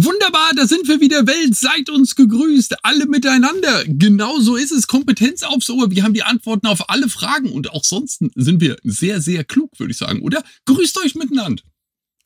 Wunderbar, da sind wir wieder. Welt, seid uns gegrüßt. Alle miteinander. Genau so ist es. Kompetenz aufs Ohr. Wir haben die Antworten auf alle Fragen und auch sonst sind wir sehr, sehr klug, würde ich sagen, oder? Grüßt euch miteinander.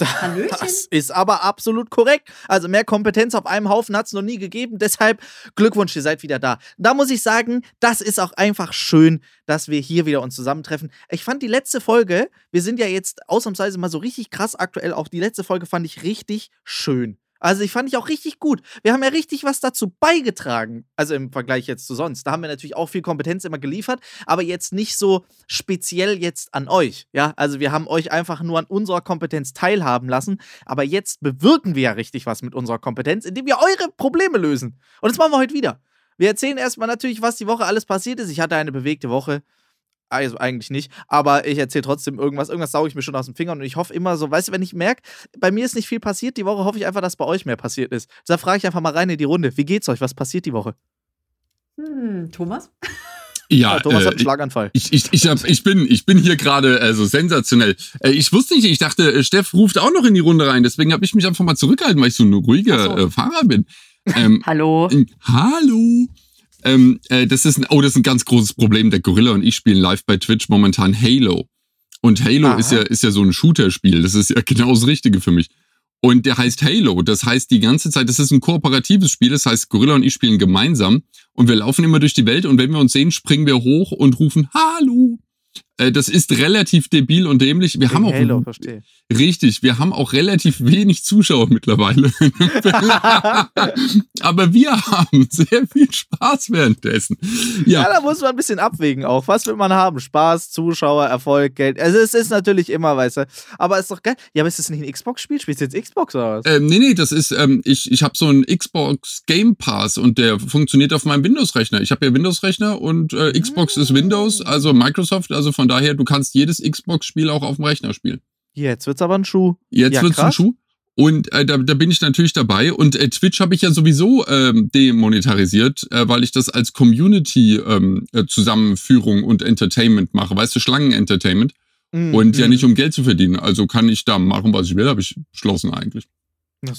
Hallöchen. Das ist aber absolut korrekt. Also mehr Kompetenz auf einem Haufen hat es noch nie gegeben. Deshalb Glückwunsch, ihr seid wieder da. Da muss ich sagen, das ist auch einfach schön, dass wir hier wieder uns zusammentreffen. Ich fand die letzte Folge, wir sind ja jetzt ausnahmsweise mal so richtig krass aktuell, auch die letzte Folge fand ich richtig schön. Also ich fand ich auch richtig gut. Wir haben ja richtig was dazu beigetragen. Also im Vergleich jetzt zu sonst. Da haben wir natürlich auch viel Kompetenz immer geliefert, aber jetzt nicht so speziell jetzt an euch. Ja, also wir haben euch einfach nur an unserer Kompetenz teilhaben lassen. Aber jetzt bewirken wir ja richtig was mit unserer Kompetenz, indem wir eure Probleme lösen. Und das machen wir heute wieder. Wir erzählen erstmal natürlich, was die Woche alles passiert ist. Ich hatte eine bewegte Woche. Also eigentlich nicht, aber ich erzähle trotzdem irgendwas. Irgendwas sauge ich mir schon aus den Fingern und ich hoffe immer so, weißt du, wenn ich merke, bei mir ist nicht viel passiert die Woche, hoffe ich einfach, dass bei euch mehr passiert ist. Da frage ich einfach mal rein in die Runde. Wie geht's euch? Was passiert die Woche? Hm, Thomas? Ja, ja, Thomas äh, hat einen Schlaganfall. Ich, ich, ich, hab, ich, bin, ich bin hier gerade also sensationell. Äh, ich wusste nicht, ich dachte, äh, Steff ruft auch noch in die Runde rein. Deswegen habe ich mich einfach mal zurückgehalten, weil ich so ein ruhiger so. äh, Fahrer bin. Ähm, hallo. hallo. Ähm, äh, das ist ein, oh, das ist ein ganz großes Problem. Der Gorilla und ich spielen live bei Twitch momentan Halo. Und Halo ist ja, ist ja so ein Shooter-Spiel. Das ist ja genau das Richtige für mich. Und der heißt Halo. Das heißt die ganze Zeit, das ist ein kooperatives Spiel. Das heißt, Gorilla und ich spielen gemeinsam. Und wir laufen immer durch die Welt. Und wenn wir uns sehen, springen wir hoch und rufen Hallo. Äh, das ist relativ debil und dämlich. Wir In haben auch Halo, verstehe. richtig, wir haben auch relativ wenig Zuschauer mittlerweile. Aber wir haben sehr viel Spaß währenddessen. Ja. ja, da muss man ein bisschen abwägen auch. Was will man haben? Spaß, Zuschauer, Erfolg, Geld. Also es ist natürlich immer, weißt du. Aber es ist doch geil. Ja, aber ist das nicht ein Xbox-Spiel? Spielst du jetzt Xbox oder was? Ähm, nee, nee, das ist, ähm, ich, ich habe so einen Xbox Game Pass und der funktioniert auf meinem Windows-Rechner. Ich habe ja Windows-Rechner und äh, Xbox ist Windows, also Microsoft, also von daher, du kannst jedes Xbox-Spiel auch auf dem Rechner spielen. Jetzt wird's aber ein Schuh. Jetzt ja, wird's krass. ein Schuh. Und äh, da, da bin ich natürlich dabei. Und äh, Twitch habe ich ja sowieso ähm, demonetarisiert, äh, weil ich das als Community-Zusammenführung ähm, äh, und Entertainment mache. Weißt du, Schlangen-Entertainment. Mm, und mm. ja nicht um Geld zu verdienen. Also kann ich da machen, was ich will, habe ich beschlossen eigentlich.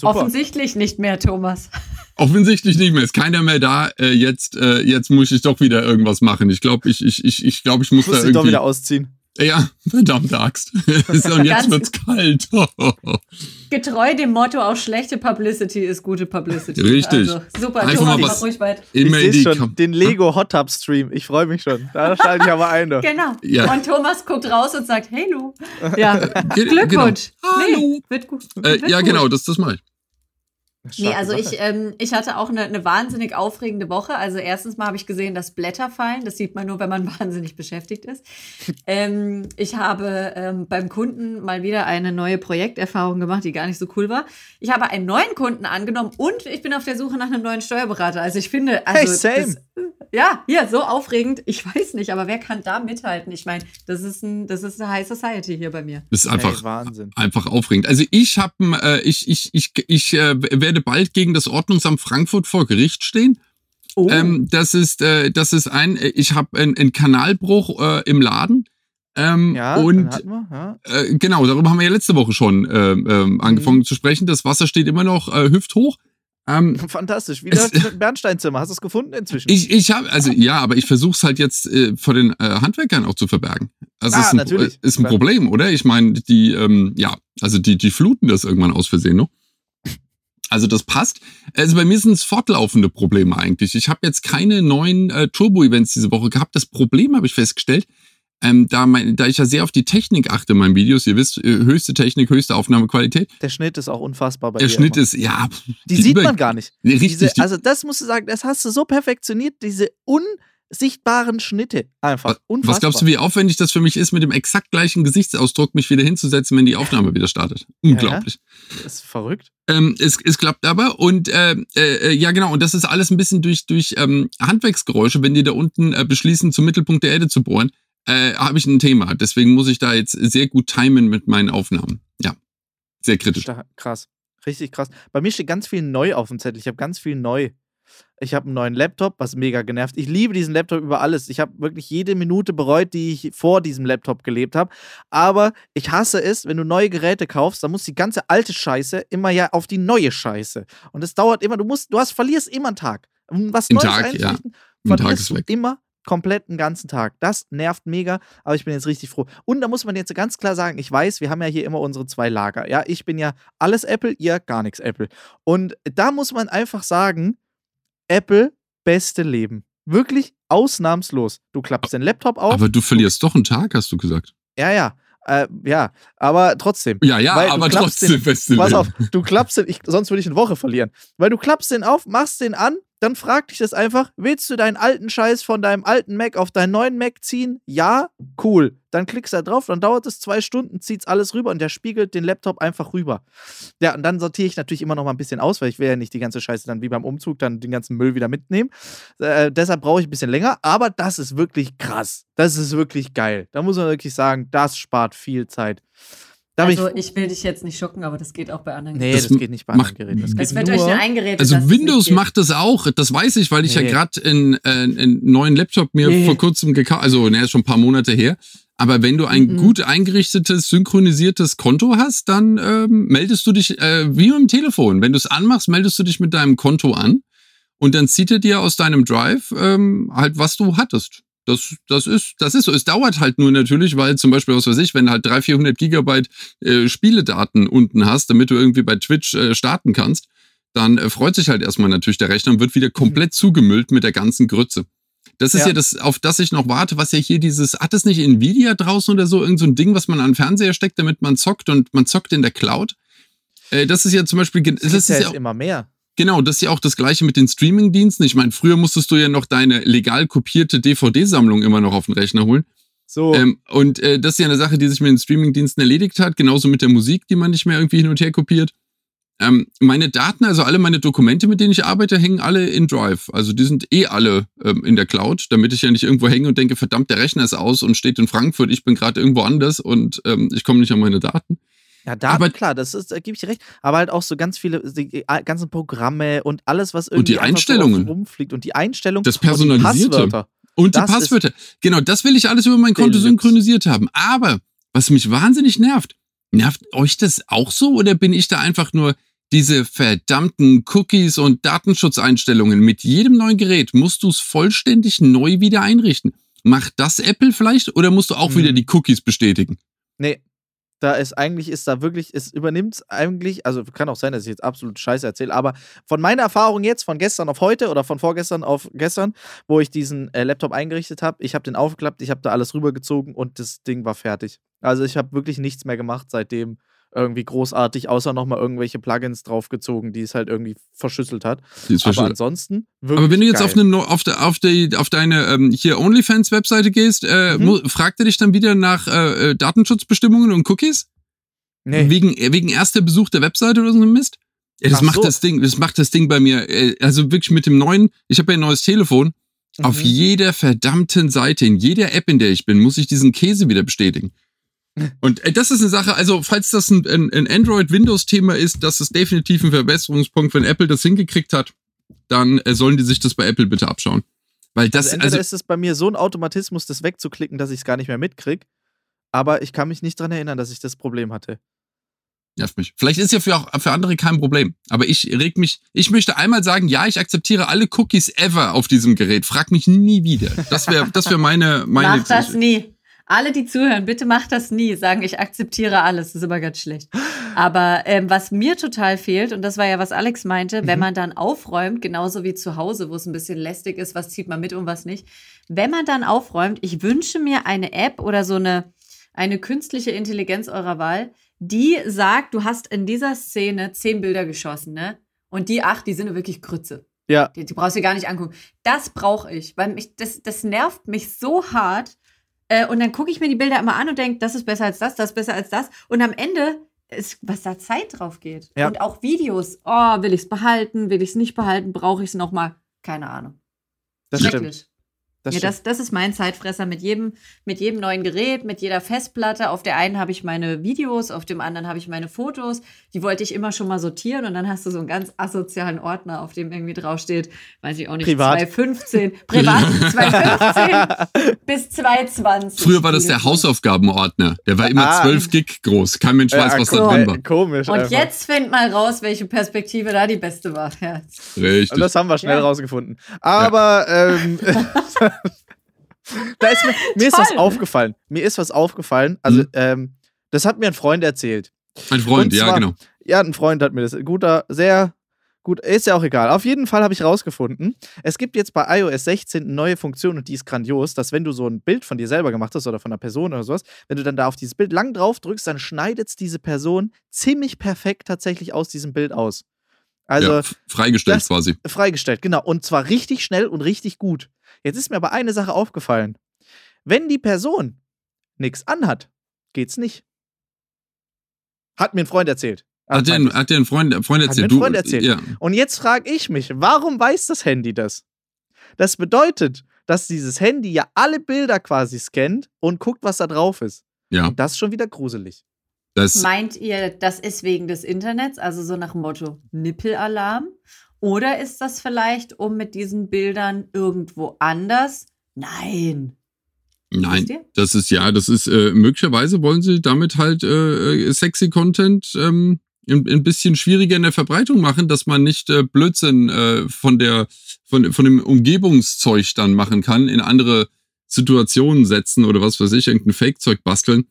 Offensichtlich nicht mehr, Thomas. Offensichtlich nicht mehr. Ist keiner mehr da. Äh, jetzt, äh, jetzt muss ich doch wieder irgendwas machen. Ich glaube, ich, ich, ich, ich, glaub, ich muss, muss da irgendwie. doch wieder ausziehen. Ja, verdammte Axt. Und jetzt wird's kalt. Getreu dem Motto, auch schlechte Publicity ist gute Publicity. Richtig. Also, super, Einfach Thomas, mal was ruhig weit. Immer ich sehe schon den Lego Hot Tub Stream. Ich freue mich schon. Da schalte ich aber ein. Genau. Ja. Und Thomas guckt raus und sagt, hey Lu. Ja, Glückwunsch. Genau. Hallo. Nee, wird gut. Äh, wird ja, gut. genau, das, das mache ich. Nee, also ich, ähm, ich hatte auch eine, eine wahnsinnig aufregende Woche. Also erstens mal habe ich gesehen, dass Blätter fallen. Das sieht man nur, wenn man wahnsinnig beschäftigt ist. ähm, ich habe ähm, beim Kunden mal wieder eine neue Projekterfahrung gemacht, die gar nicht so cool war. Ich habe einen neuen Kunden angenommen und ich bin auf der Suche nach einem neuen Steuerberater. Also ich finde, also hey, same. Das, ja, ja, so aufregend. Ich weiß nicht, aber wer kann da mithalten? Ich meine, das ist ein, das ist eine High Society hier bei mir. Das ist einfach, hey, Wahnsinn. einfach aufregend. Also ich habe, äh, ich, ich, ich, ich äh, werde bald gegen das Ordnungsamt Frankfurt vor Gericht stehen. Oh. Ähm, das ist, äh, das ist ein, ich habe einen Kanalbruch äh, im Laden. Ähm, ja, und wir, ja. äh, genau, darüber haben wir ja letzte Woche schon äh, äh, angefangen mhm. zu sprechen. Das Wasser steht immer noch äh, hüfthoch. Ähm, Fantastisch. Wie läuft mit Bernsteinzimmer? Hast du es gefunden inzwischen? Ich, ich habe, also ja, aber ich versuche es halt jetzt äh, vor den äh, Handwerkern auch zu verbergen. Also ah, ist ein, natürlich. Ist ein Problem, oder? Ich meine, die, ähm, ja, also die, die fluten das irgendwann aus Versehen noch. Also das passt. Also bei mir sind es fortlaufende Probleme eigentlich. Ich habe jetzt keine neuen äh, Turbo-Events diese Woche gehabt. Das Problem habe ich festgestellt, ähm, da, mein, da ich ja sehr auf die Technik achte in meinen Videos, ihr wisst, äh, höchste Technik, höchste Aufnahmequalität. Der Schnitt ist auch unfassbar bei Der Schnitt immer. ist, ja. Die, die sieht man gar nicht. Richtig. Diese, also das musst du sagen, das hast du so perfektioniert, diese unsichtbaren Schnitte einfach. Unfassbar. Was glaubst du, wie aufwendig das für mich ist, mit dem exakt gleichen Gesichtsausdruck mich wieder hinzusetzen, wenn die Aufnahme wieder startet? Unglaublich. Ja, das ist verrückt. Ähm, es, es klappt aber und äh, äh, ja genau, und das ist alles ein bisschen durch, durch ähm, Handwerksgeräusche, wenn die da unten äh, beschließen, zum Mittelpunkt der Erde zu bohren äh, habe ich ein Thema. Deswegen muss ich da jetzt sehr gut timen mit meinen Aufnahmen. Ja, sehr kritisch. Krass, richtig krass. Bei mir steht ganz viel neu auf dem Zettel. Ich habe ganz viel neu. Ich habe einen neuen Laptop, was mega genervt. Ich liebe diesen Laptop über alles. Ich habe wirklich jede Minute bereut, die ich vor diesem Laptop gelebt habe. Aber ich hasse es, wenn du neue Geräte kaufst, dann muss die ganze alte Scheiße immer ja auf die neue Scheiße. Und es dauert immer, du musst, du hast, verlierst immer einen Tag. Was Neues Tag, einrichten, ja. verlierst du immer komplett einen ganzen Tag. Das nervt mega, aber ich bin jetzt richtig froh. Und da muss man jetzt ganz klar sagen, ich weiß, wir haben ja hier immer unsere zwei Lager. Ja, ich bin ja alles Apple, ihr gar nichts Apple. Und da muss man einfach sagen, Apple, beste Leben. Wirklich ausnahmslos. Du klappst den Laptop auf. Aber du verlierst doch einen Tag, hast du gesagt. Ja, ja. Äh, ja, aber trotzdem. Ja, ja, aber trotzdem, den, beste Pass auf, du klappst den, ich, sonst würde ich eine Woche verlieren. Weil du klappst den auf, machst den an, dann frag dich das einfach, willst du deinen alten Scheiß von deinem alten Mac auf deinen neuen Mac ziehen? Ja, cool. Dann klickst du da drauf, dann dauert es zwei Stunden, zieht's alles rüber und der spiegelt den Laptop einfach rüber. Ja, und dann sortiere ich natürlich immer noch mal ein bisschen aus, weil ich will ja nicht die ganze Scheiße dann wie beim Umzug dann den ganzen Müll wieder mitnehmen. Äh, deshalb brauche ich ein bisschen länger, aber das ist wirklich krass. Das ist wirklich geil. Da muss man wirklich sagen, das spart viel Zeit. Da also ich, ich, will dich jetzt nicht schocken, aber das geht auch bei anderen Geräten. Nee, das, geht nicht bei anderen Geräten. Das, das wird nur, euch ein Gerät. Also Windows macht das auch. Das weiß ich, weil ich nee. ja gerade einen äh, neuen Laptop mir nee. vor kurzem gekauft, also ne, ist schon ein paar Monate her. Aber wenn du ein mhm. gut eingerichtetes, synchronisiertes Konto hast, dann ähm, meldest du dich äh, wie mit dem Telefon. Wenn du es anmachst, meldest du dich mit deinem Konto an und dann zieht er dir aus deinem Drive ähm, halt, was du hattest. Das, das, ist, das ist so. Es dauert halt nur natürlich, weil zum Beispiel, was weiß ich, wenn du halt 300, 400 Gigabyte äh, Spieledaten unten hast, damit du irgendwie bei Twitch äh, starten kannst, dann äh, freut sich halt erstmal natürlich der Rechner und wird wieder komplett mhm. zugemüllt mit der ganzen Grütze. Das ist ja. ja. das, auf das ich noch warte, was ja hier dieses, hat es nicht Nvidia draußen oder so, irgend so ein Ding, was man an den Fernseher steckt, damit man zockt und man zockt in der Cloud? Äh, das ist ja zum Beispiel, das, das ist ja, ja immer mehr. Genau, das ist ja auch das gleiche mit den Streaming-Diensten. Ich meine, früher musstest du ja noch deine legal kopierte DVD-Sammlung immer noch auf den Rechner holen. So. Ähm, und äh, das ist ja eine Sache, die sich mit den Streaming-Diensten erledigt hat, genauso mit der Musik, die man nicht mehr irgendwie hin und her kopiert. Ähm, meine Daten, also alle meine Dokumente, mit denen ich arbeite, hängen alle in Drive. Also die sind eh alle ähm, in der Cloud, damit ich ja nicht irgendwo hänge und denke, verdammt, der Rechner ist aus und steht in Frankfurt, ich bin gerade irgendwo anders und ähm, ich komme nicht an meine Daten. Ja, Daten, aber, klar, das ist, da gebe ich dir recht. Aber halt auch so ganz viele, die ganzen Programme und alles, was irgendwie und die Einstellungen. So rumfliegt und die Einstellungen. Das Personalisierte. Und die Passwörter. Und die Passwörter. Genau, das will ich alles über mein Konto synchronisiert haben. Aber, was mich wahnsinnig nervt, nervt euch das auch so oder bin ich da einfach nur diese verdammten Cookies und Datenschutzeinstellungen? Mit jedem neuen Gerät musst du es vollständig neu wieder einrichten. Macht das Apple vielleicht oder musst du auch hm. wieder die Cookies bestätigen? Nee, da ist eigentlich, ist da wirklich, es übernimmt eigentlich, also kann auch sein, dass ich jetzt absolut Scheiße erzähle, aber von meiner Erfahrung jetzt, von gestern auf heute oder von vorgestern auf gestern, wo ich diesen äh, Laptop eingerichtet habe, ich habe den aufgeklappt, ich habe da alles rübergezogen und das Ding war fertig. Also ich habe wirklich nichts mehr gemacht seitdem irgendwie großartig, außer nochmal irgendwelche Plugins draufgezogen, die es halt irgendwie verschüsselt hat. Aber ansonsten wirklich Aber wenn du jetzt auf, eine, auf, de, auf, de, auf deine ähm, hier OnlyFans-Webseite gehst, äh, mhm. fragt er dich dann wieder nach äh, äh, Datenschutzbestimmungen und Cookies? Nee. Wegen, äh, wegen erster Besuch der Webseite oder so ein Mist? Ja, das Ach macht so. das Ding, das macht das Ding bei mir. Äh, also wirklich mit dem neuen, ich habe ja ein neues Telefon. Mhm. Auf jeder verdammten Seite, in jeder App, in der ich bin, muss ich diesen Käse wieder bestätigen. Und äh, das ist eine Sache, also falls das ein, ein Android-Windows-Thema ist, das ist definitiv ein Verbesserungspunkt, wenn Apple das hingekriegt hat, dann äh, sollen die sich das bei Apple bitte abschauen. Weil das, also, also ist es bei mir so ein Automatismus, das wegzuklicken, dass ich es gar nicht mehr mitkriege. Aber ich kann mich nicht dran erinnern, dass ich das Problem hatte. Nervt mich. Vielleicht ist ja für, auch, für andere kein Problem. Aber ich reg mich, ich möchte einmal sagen, ja, ich akzeptiere alle Cookies ever auf diesem Gerät. Frag mich nie wieder. Das wäre das wär meine, meine. Mach das nie. Alle, die zuhören, bitte macht das nie. Sagen, ich akzeptiere alles. Das ist immer ganz schlecht. Aber ähm, was mir total fehlt, und das war ja, was Alex meinte, mhm. wenn man dann aufräumt, genauso wie zu Hause, wo es ein bisschen lästig ist, was zieht man mit und was nicht. Wenn man dann aufräumt, ich wünsche mir eine App oder so eine, eine künstliche Intelligenz eurer Wahl, die sagt, du hast in dieser Szene zehn Bilder geschossen, ne? Und die acht, die sind wirklich Krütze. Ja. Die, die brauchst du gar nicht angucken. Das brauche ich, weil mich, das, das nervt mich so hart äh, und dann gucke ich mir die Bilder immer an und denke, das ist besser als das, das ist besser als das. Und am Ende ist, was da Zeit drauf geht. Ja. Und auch Videos. Oh, will ich es behalten? Will ich es nicht behalten? Brauche ich es nochmal? Keine Ahnung. Das stimmt. Das, ja, das, das ist mein Zeitfresser mit jedem, mit jedem neuen Gerät, mit jeder Festplatte. Auf der einen habe ich meine Videos, auf dem anderen habe ich meine Fotos. Die wollte ich immer schon mal sortieren und dann hast du so einen ganz asozialen Ordner, auf dem irgendwie draufsteht, weiß ich auch nicht, Privat. 215. Privat 215 bis 220. Früher war das der Hausaufgabenordner. Der war immer ah. 12 Gig groß. Kein Mensch weiß, ja, was da drin war. Komisch. Und einfach. jetzt find mal raus, welche Perspektive da die beste war. Ja. Richtig. Und das haben wir schnell ja. rausgefunden. Aber ähm, da ist mir, mir ist was aufgefallen. Mir ist was aufgefallen. Also, hm. ähm, das hat mir ein Freund erzählt. Ein Freund, zwar, ja, genau. Ja, ein Freund hat mir das. Guter, sehr gut, ist ja auch egal. Auf jeden Fall habe ich rausgefunden, es gibt jetzt bei iOS 16 eine neue Funktion und die ist grandios, dass wenn du so ein Bild von dir selber gemacht hast oder von einer Person oder sowas, wenn du dann da auf dieses Bild lang drauf drückst, dann schneidet es diese Person ziemlich perfekt tatsächlich aus diesem Bild aus. Also ja, freigestellt quasi. Freigestellt, genau. Und zwar richtig schnell und richtig gut. Jetzt ist mir aber eine Sache aufgefallen. Wenn die Person nichts anhat, geht's nicht. Hat mir ein Freund erzählt. Hat dir, hat dir ein Freund, Freund erzählt? Hat mir ein Freund erzählt. Ja. Und jetzt frage ich mich, warum weiß das Handy das? Das bedeutet, dass dieses Handy ja alle Bilder quasi scannt und guckt, was da drauf ist. Ja. Und das ist schon wieder gruselig. Das Meint ihr, das ist wegen des Internets, also so nach dem Motto Nippelalarm? Oder ist das vielleicht, um mit diesen Bildern irgendwo anders? Nein. Nein, das ist ja, das ist äh, möglicherweise wollen sie damit halt äh, äh, sexy Content ähm, ein, ein bisschen schwieriger in der Verbreitung machen, dass man nicht äh, Blödsinn äh, von der von, von dem Umgebungszeug dann machen kann, in andere Situationen setzen oder was weiß ich, irgendein Fake-Zeug basteln.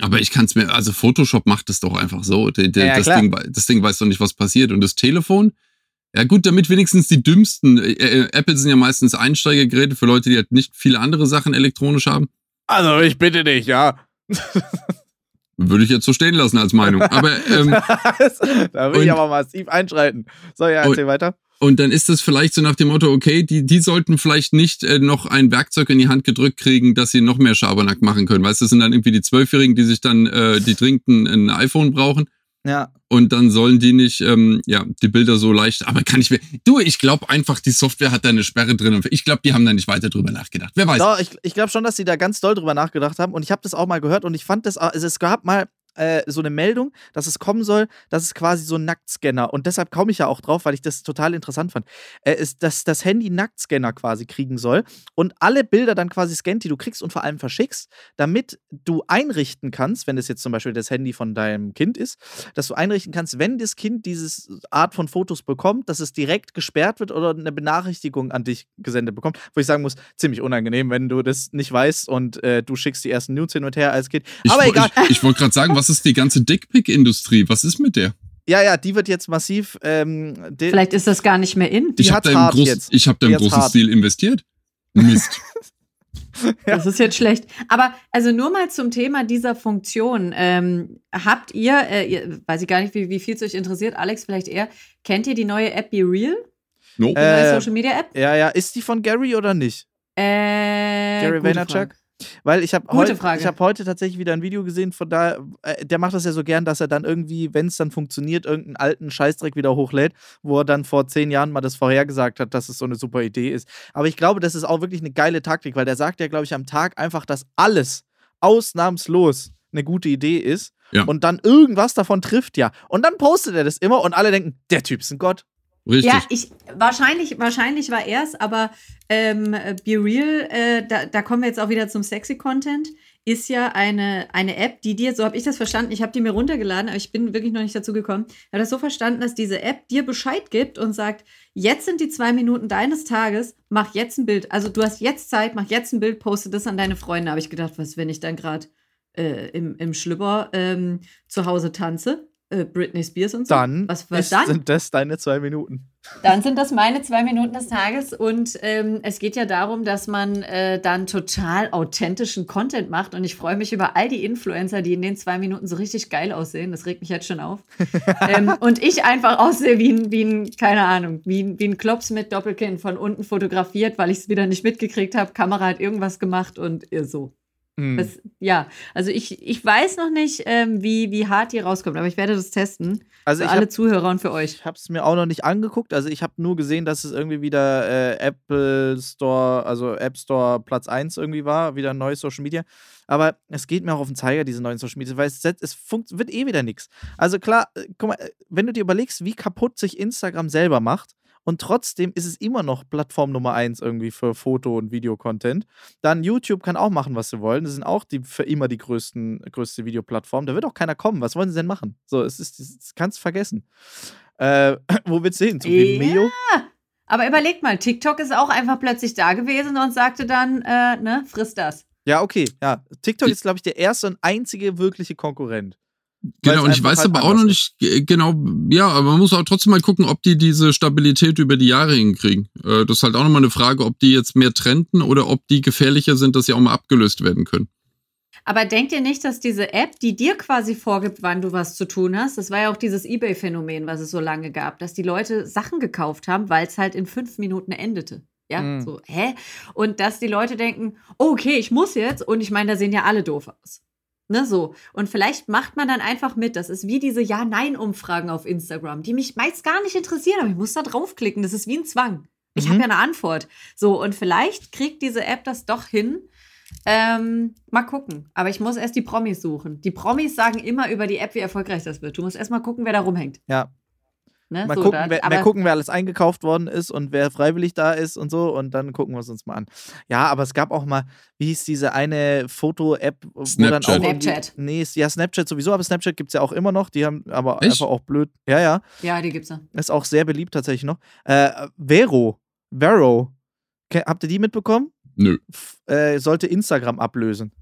Aber ich kann es mir, also Photoshop macht es doch einfach so. Der, der, ja, das, Ding, das Ding weiß doch nicht, was passiert. Und das Telefon, ja gut, damit wenigstens die dümmsten, äh, äh, Apple sind ja meistens Einsteigergeräte für Leute, die halt nicht viele andere Sachen elektronisch haben. Also ich bitte dich, ja. Würde ich jetzt so stehen lassen als Meinung. Aber ähm, da will und, ich aber massiv einschreiten. So, ja, erzähl und, weiter. Und dann ist das vielleicht so nach dem Motto, okay, die, die sollten vielleicht nicht äh, noch ein Werkzeug in die Hand gedrückt kriegen, dass sie noch mehr Schabernack machen können. Weißt du, das sind dann irgendwie die Zwölfjährigen, die sich dann, äh, die dringend ein iPhone brauchen. Ja. Und dann sollen die nicht, ähm, ja, die Bilder so leicht, aber kann ich mir, du, ich glaube einfach, die Software hat da eine Sperre drin und ich glaube, die haben da nicht weiter drüber nachgedacht. Wer weiß. Doch, ich, ich glaube schon, dass sie da ganz doll drüber nachgedacht haben und ich habe das auch mal gehört und ich fand das, also es gab mal äh, so eine Meldung, dass es kommen soll, dass es quasi so ein Nacktscanner und deshalb komme ich ja auch drauf, weil ich das total interessant fand, äh, ist, dass das Handy Nacktscanner quasi kriegen soll und alle Bilder dann quasi scannt, die du kriegst und vor allem verschickst, damit du einrichten kannst, wenn es jetzt zum Beispiel das Handy von deinem Kind ist, dass du einrichten kannst, wenn das Kind dieses Art von Fotos bekommt, dass es direkt gesperrt wird oder eine Benachrichtigung an dich gesendet bekommt, wo ich sagen muss, ziemlich unangenehm, wenn du das nicht weißt und äh, du schickst die ersten Nudes hin und her als Kind. Aber ich, egal. Ich, ich wollte gerade sagen, was ist die ganze Dickpick-Industrie? Was ist mit der? Ja, ja, die wird jetzt massiv. Ähm, Vielleicht ist das gar nicht mehr in. Die ich habe da, im, groß, ich hab da im großen hart. Stil investiert. Mist. Das ist jetzt schlecht. Aber also nur mal zum Thema dieser Funktion. Ähm, habt ihr, äh, ihr, weiß ich gar nicht, wie, wie viel es euch interessiert, Alex vielleicht eher, kennt ihr die neue App Be Real? No. Die neue äh, Social Media App? Ja, ja. Ist die von Gary oder nicht? Äh, Gary Vaynerchuk? Weil ich habe heute, hab heute tatsächlich wieder ein Video gesehen, von da, äh, der macht das ja so gern, dass er dann irgendwie, wenn es dann funktioniert, irgendeinen alten Scheißdreck wieder hochlädt, wo er dann vor zehn Jahren mal das vorhergesagt hat, dass es so eine super Idee ist. Aber ich glaube, das ist auch wirklich eine geile Taktik, weil der sagt ja, glaube ich, am Tag einfach, dass alles ausnahmslos eine gute Idee ist. Ja. Und dann irgendwas davon trifft ja. Und dann postet er das immer und alle denken, der Typ ist ein Gott. Richtig. Ja, ich wahrscheinlich, wahrscheinlich war er es, aber ähm, Be Real, äh, da, da kommen wir jetzt auch wieder zum Sexy Content, ist ja eine, eine App, die dir, so habe ich das verstanden, ich habe die mir runtergeladen, aber ich bin wirklich noch nicht dazu gekommen, habe das so verstanden, dass diese App dir Bescheid gibt und sagt, jetzt sind die zwei Minuten deines Tages, mach jetzt ein Bild. Also du hast jetzt Zeit, mach jetzt ein Bild, poste das an deine Freunde. Habe ich gedacht, was, wenn ich dann gerade äh, im, im Schlüpper ähm, zu Hause tanze? Äh, Britney Spears und so. Dann, Was, was ist, dann sind das deine zwei Minuten. Dann sind das meine zwei Minuten des Tages und ähm, es geht ja darum, dass man äh, dann total authentischen Content macht und ich freue mich über all die Influencer, die in den zwei Minuten so richtig geil aussehen. Das regt mich jetzt schon auf. ähm, und ich einfach aussehe wie ein, wie ein keine Ahnung, wie, wie ein Klops mit Doppelkinn von unten fotografiert, weil ich es wieder nicht mitgekriegt habe. Kamera hat irgendwas gemacht und so. Hm. Das, ja, also ich, ich weiß noch nicht, ähm, wie, wie hart die rauskommt, aber ich werde das testen. Also für alle hab, Zuhörer und für euch. Ich habe es mir auch noch nicht angeguckt. Also ich habe nur gesehen, dass es irgendwie wieder äh, Apple Store, also App Store Platz 1 irgendwie war, wieder neues Social Media. Aber es geht mir auch auf den Zeiger, diese neuen Social Media, weil es, es wird eh wieder nichts. Also klar, äh, guck mal, äh, wenn du dir überlegst, wie kaputt sich Instagram selber macht, und trotzdem ist es immer noch Plattform Nummer eins irgendwie für Foto- und Videocontent. Dann YouTube kann auch machen, was sie wollen. Das sind auch die für immer die größten, größte Videoplattform. Da wird auch keiner kommen. Was wollen sie denn machen? So, es ist, das kannst du vergessen. Äh, wo willst du hin? Zu Vimeo? Ja. Aber überleg mal, TikTok ist auch einfach plötzlich da gewesen und sagte dann, äh, ne, friss das. Ja, okay, ja. TikTok ist, glaube ich, der erste und einzige wirkliche Konkurrent. Genau, und ich weiß halt aber auch noch nicht genau, ja, aber man muss auch trotzdem mal gucken, ob die diese Stabilität über die Jahre hinkriegen. Äh, das ist halt auch nochmal eine Frage, ob die jetzt mehr trenden oder ob die gefährlicher sind, dass sie auch mal abgelöst werden können. Aber denkt ihr nicht, dass diese App, die dir quasi vorgibt, wann du was zu tun hast, das war ja auch dieses Ebay-Phänomen, was es so lange gab, dass die Leute Sachen gekauft haben, weil es halt in fünf Minuten endete. Ja, mhm. so, hä? Und dass die Leute denken, okay, ich muss jetzt, und ich meine, da sehen ja alle doof aus. Ne, so. Und vielleicht macht man dann einfach mit. Das ist wie diese Ja-Nein-Umfragen auf Instagram, die mich meist gar nicht interessieren, aber ich muss da draufklicken. Das ist wie ein Zwang. Ich mhm. habe ja eine Antwort. So, und vielleicht kriegt diese App das doch hin. Ähm, mal gucken. Aber ich muss erst die Promis suchen. Die Promis sagen immer über die App, wie erfolgreich das wird. Du musst erst mal gucken, wer da rumhängt. Ja, Ne? Mal, so, gucken, da, wer, mal gucken, wer alles eingekauft worden ist und wer freiwillig da ist und so. Und dann gucken wir es uns mal an. Ja, aber es gab auch mal, wie hieß diese eine Foto-App, wo dann auch. Snapchat. Nee, ja, Snapchat sowieso, aber Snapchat gibt es ja auch immer noch. Die haben aber Echt? einfach auch blöd. Ja, ja. Ja, die gibt's ja. Ist auch sehr beliebt tatsächlich noch. Äh, Vero. Vero. Habt ihr die mitbekommen? Nö. F äh, sollte Instagram ablösen.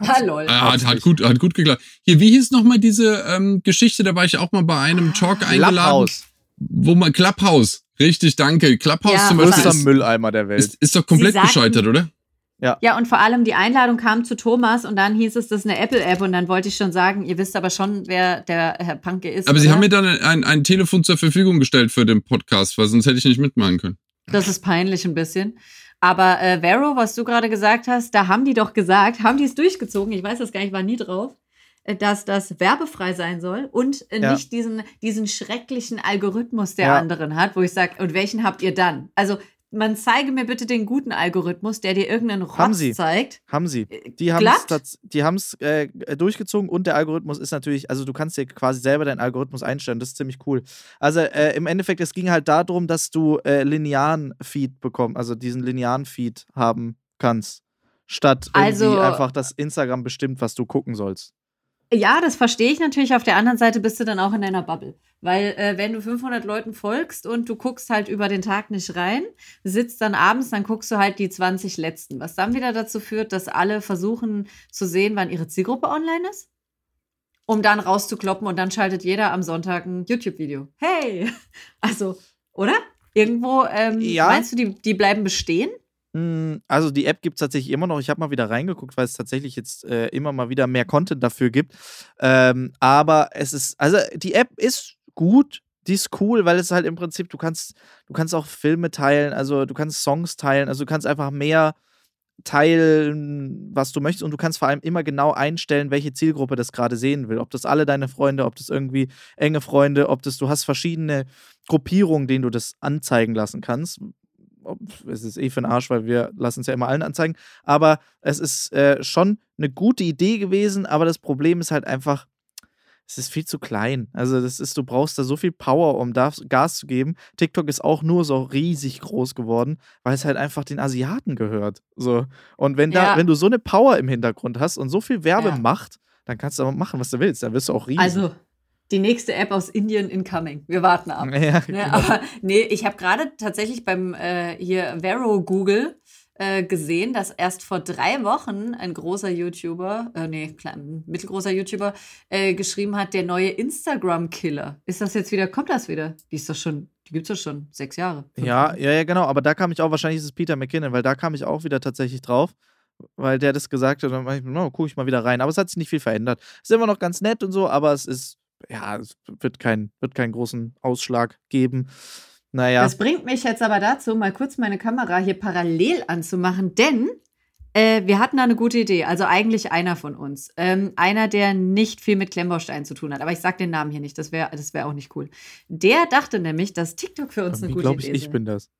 Hallo. Äh, hat, hat, gut, hat gut geklappt. Hier, wie hieß nochmal diese ähm, Geschichte? Da war ich auch mal bei einem Talk eingeladen. Clubhouse wo man Clubhouse, richtig, danke. Clubhouse ja, zum Beispiel. Ist, Mülleimer der Welt. Ist, ist doch komplett sagten, gescheitert, oder? Ja. ja, und vor allem die Einladung kam zu Thomas und dann hieß es, das ist eine Apple-App und dann wollte ich schon sagen, ihr wisst aber schon, wer der Herr Panke ist. Aber oder? Sie haben mir dann ein, ein Telefon zur Verfügung gestellt für den Podcast, weil sonst hätte ich nicht mitmachen können. Das ist peinlich ein bisschen. Aber äh, Vero, was du gerade gesagt hast, da haben die doch gesagt, haben die es durchgezogen, ich weiß das gar nicht, war nie drauf, dass das werbefrei sein soll und äh, ja. nicht diesen, diesen schrecklichen Algorithmus der ja. anderen hat, wo ich sage, und welchen habt ihr dann? Also man zeige mir bitte den guten Algorithmus, der dir irgendeinen Rotz haben sie. zeigt. Haben sie. Äh, die haben es äh, durchgezogen und der Algorithmus ist natürlich, also du kannst dir quasi selber deinen Algorithmus einstellen, das ist ziemlich cool. Also äh, im Endeffekt, es ging halt darum, dass du äh, linearen Feed bekommst, also diesen linearen Feed haben kannst, statt irgendwie also, einfach, dass Instagram bestimmt, was du gucken sollst. Ja, das verstehe ich natürlich. Auf der anderen Seite bist du dann auch in deiner Bubble. Weil, äh, wenn du 500 Leuten folgst und du guckst halt über den Tag nicht rein, sitzt dann abends, dann guckst du halt die 20 letzten. Was dann wieder dazu führt, dass alle versuchen zu sehen, wann ihre Zielgruppe online ist. Um dann rauszukloppen und dann schaltet jeder am Sonntag ein YouTube-Video. Hey! Also, oder? Irgendwo, ähm, ja. meinst du, die, die bleiben bestehen? Hm, also die App gibt es tatsächlich immer noch. Ich habe mal wieder reingeguckt, weil es tatsächlich jetzt äh, immer mal wieder mehr Content dafür gibt. Ähm, aber es ist, also die App ist gut, die ist cool, weil es halt im Prinzip, du kannst, du kannst auch Filme teilen, also du kannst Songs teilen, also du kannst einfach mehr teilen, was du möchtest und du kannst vor allem immer genau einstellen, welche Zielgruppe das gerade sehen will. Ob das alle deine Freunde, ob das irgendwie enge Freunde, ob das, du hast verschiedene Gruppierungen, denen du das anzeigen lassen kannst, es ist eh für den Arsch, weil wir lassen es ja immer allen anzeigen. Aber es ist äh, schon eine gute Idee gewesen, aber das Problem ist halt einfach, es ist viel zu klein. Also, das ist, du brauchst da so viel Power, um da Gas zu geben. TikTok ist auch nur so riesig groß geworden, weil es halt einfach den Asiaten gehört. So. Und wenn da, ja. wenn du so eine Power im Hintergrund hast und so viel Werbe ja. macht, dann kannst du aber machen, was du willst. Dann wirst du auch riesig. Also, die nächste App aus Indien incoming. Wir warten ab. Ja, ne, genau. Aber nee, ich habe gerade tatsächlich beim äh, hier Vero Google äh, gesehen, dass erst vor drei Wochen ein großer YouTuber, äh, nee, klein, mittelgroßer YouTuber, äh, geschrieben hat, der neue Instagram-Killer. Ist das jetzt wieder, kommt das wieder? Die ist doch schon, die gibt es doch schon sechs Jahre. Ja, ja, ja, genau. Aber da kam ich auch, wahrscheinlich ist es Peter McKinnon, weil da kam ich auch wieder tatsächlich drauf weil der das gesagt hat, dann ich, no, gucke ich mal wieder rein. Aber es hat sich nicht viel verändert. Ist immer noch ganz nett und so, aber es ist ja, es wird, kein, wird keinen großen Ausschlag geben. Naja. Das bringt mich jetzt aber dazu, mal kurz meine Kamera hier parallel anzumachen, denn Äh, wir hatten da eine gute Idee. Also eigentlich einer von uns. Ähm, einer, der nicht viel mit Klemmbausteinen zu tun hat. Aber ich sag den Namen hier nicht. Das wäre das wär auch nicht cool. Der dachte nämlich, dass TikTok für uns Wie eine gute Idee ich, ist. ich bin das.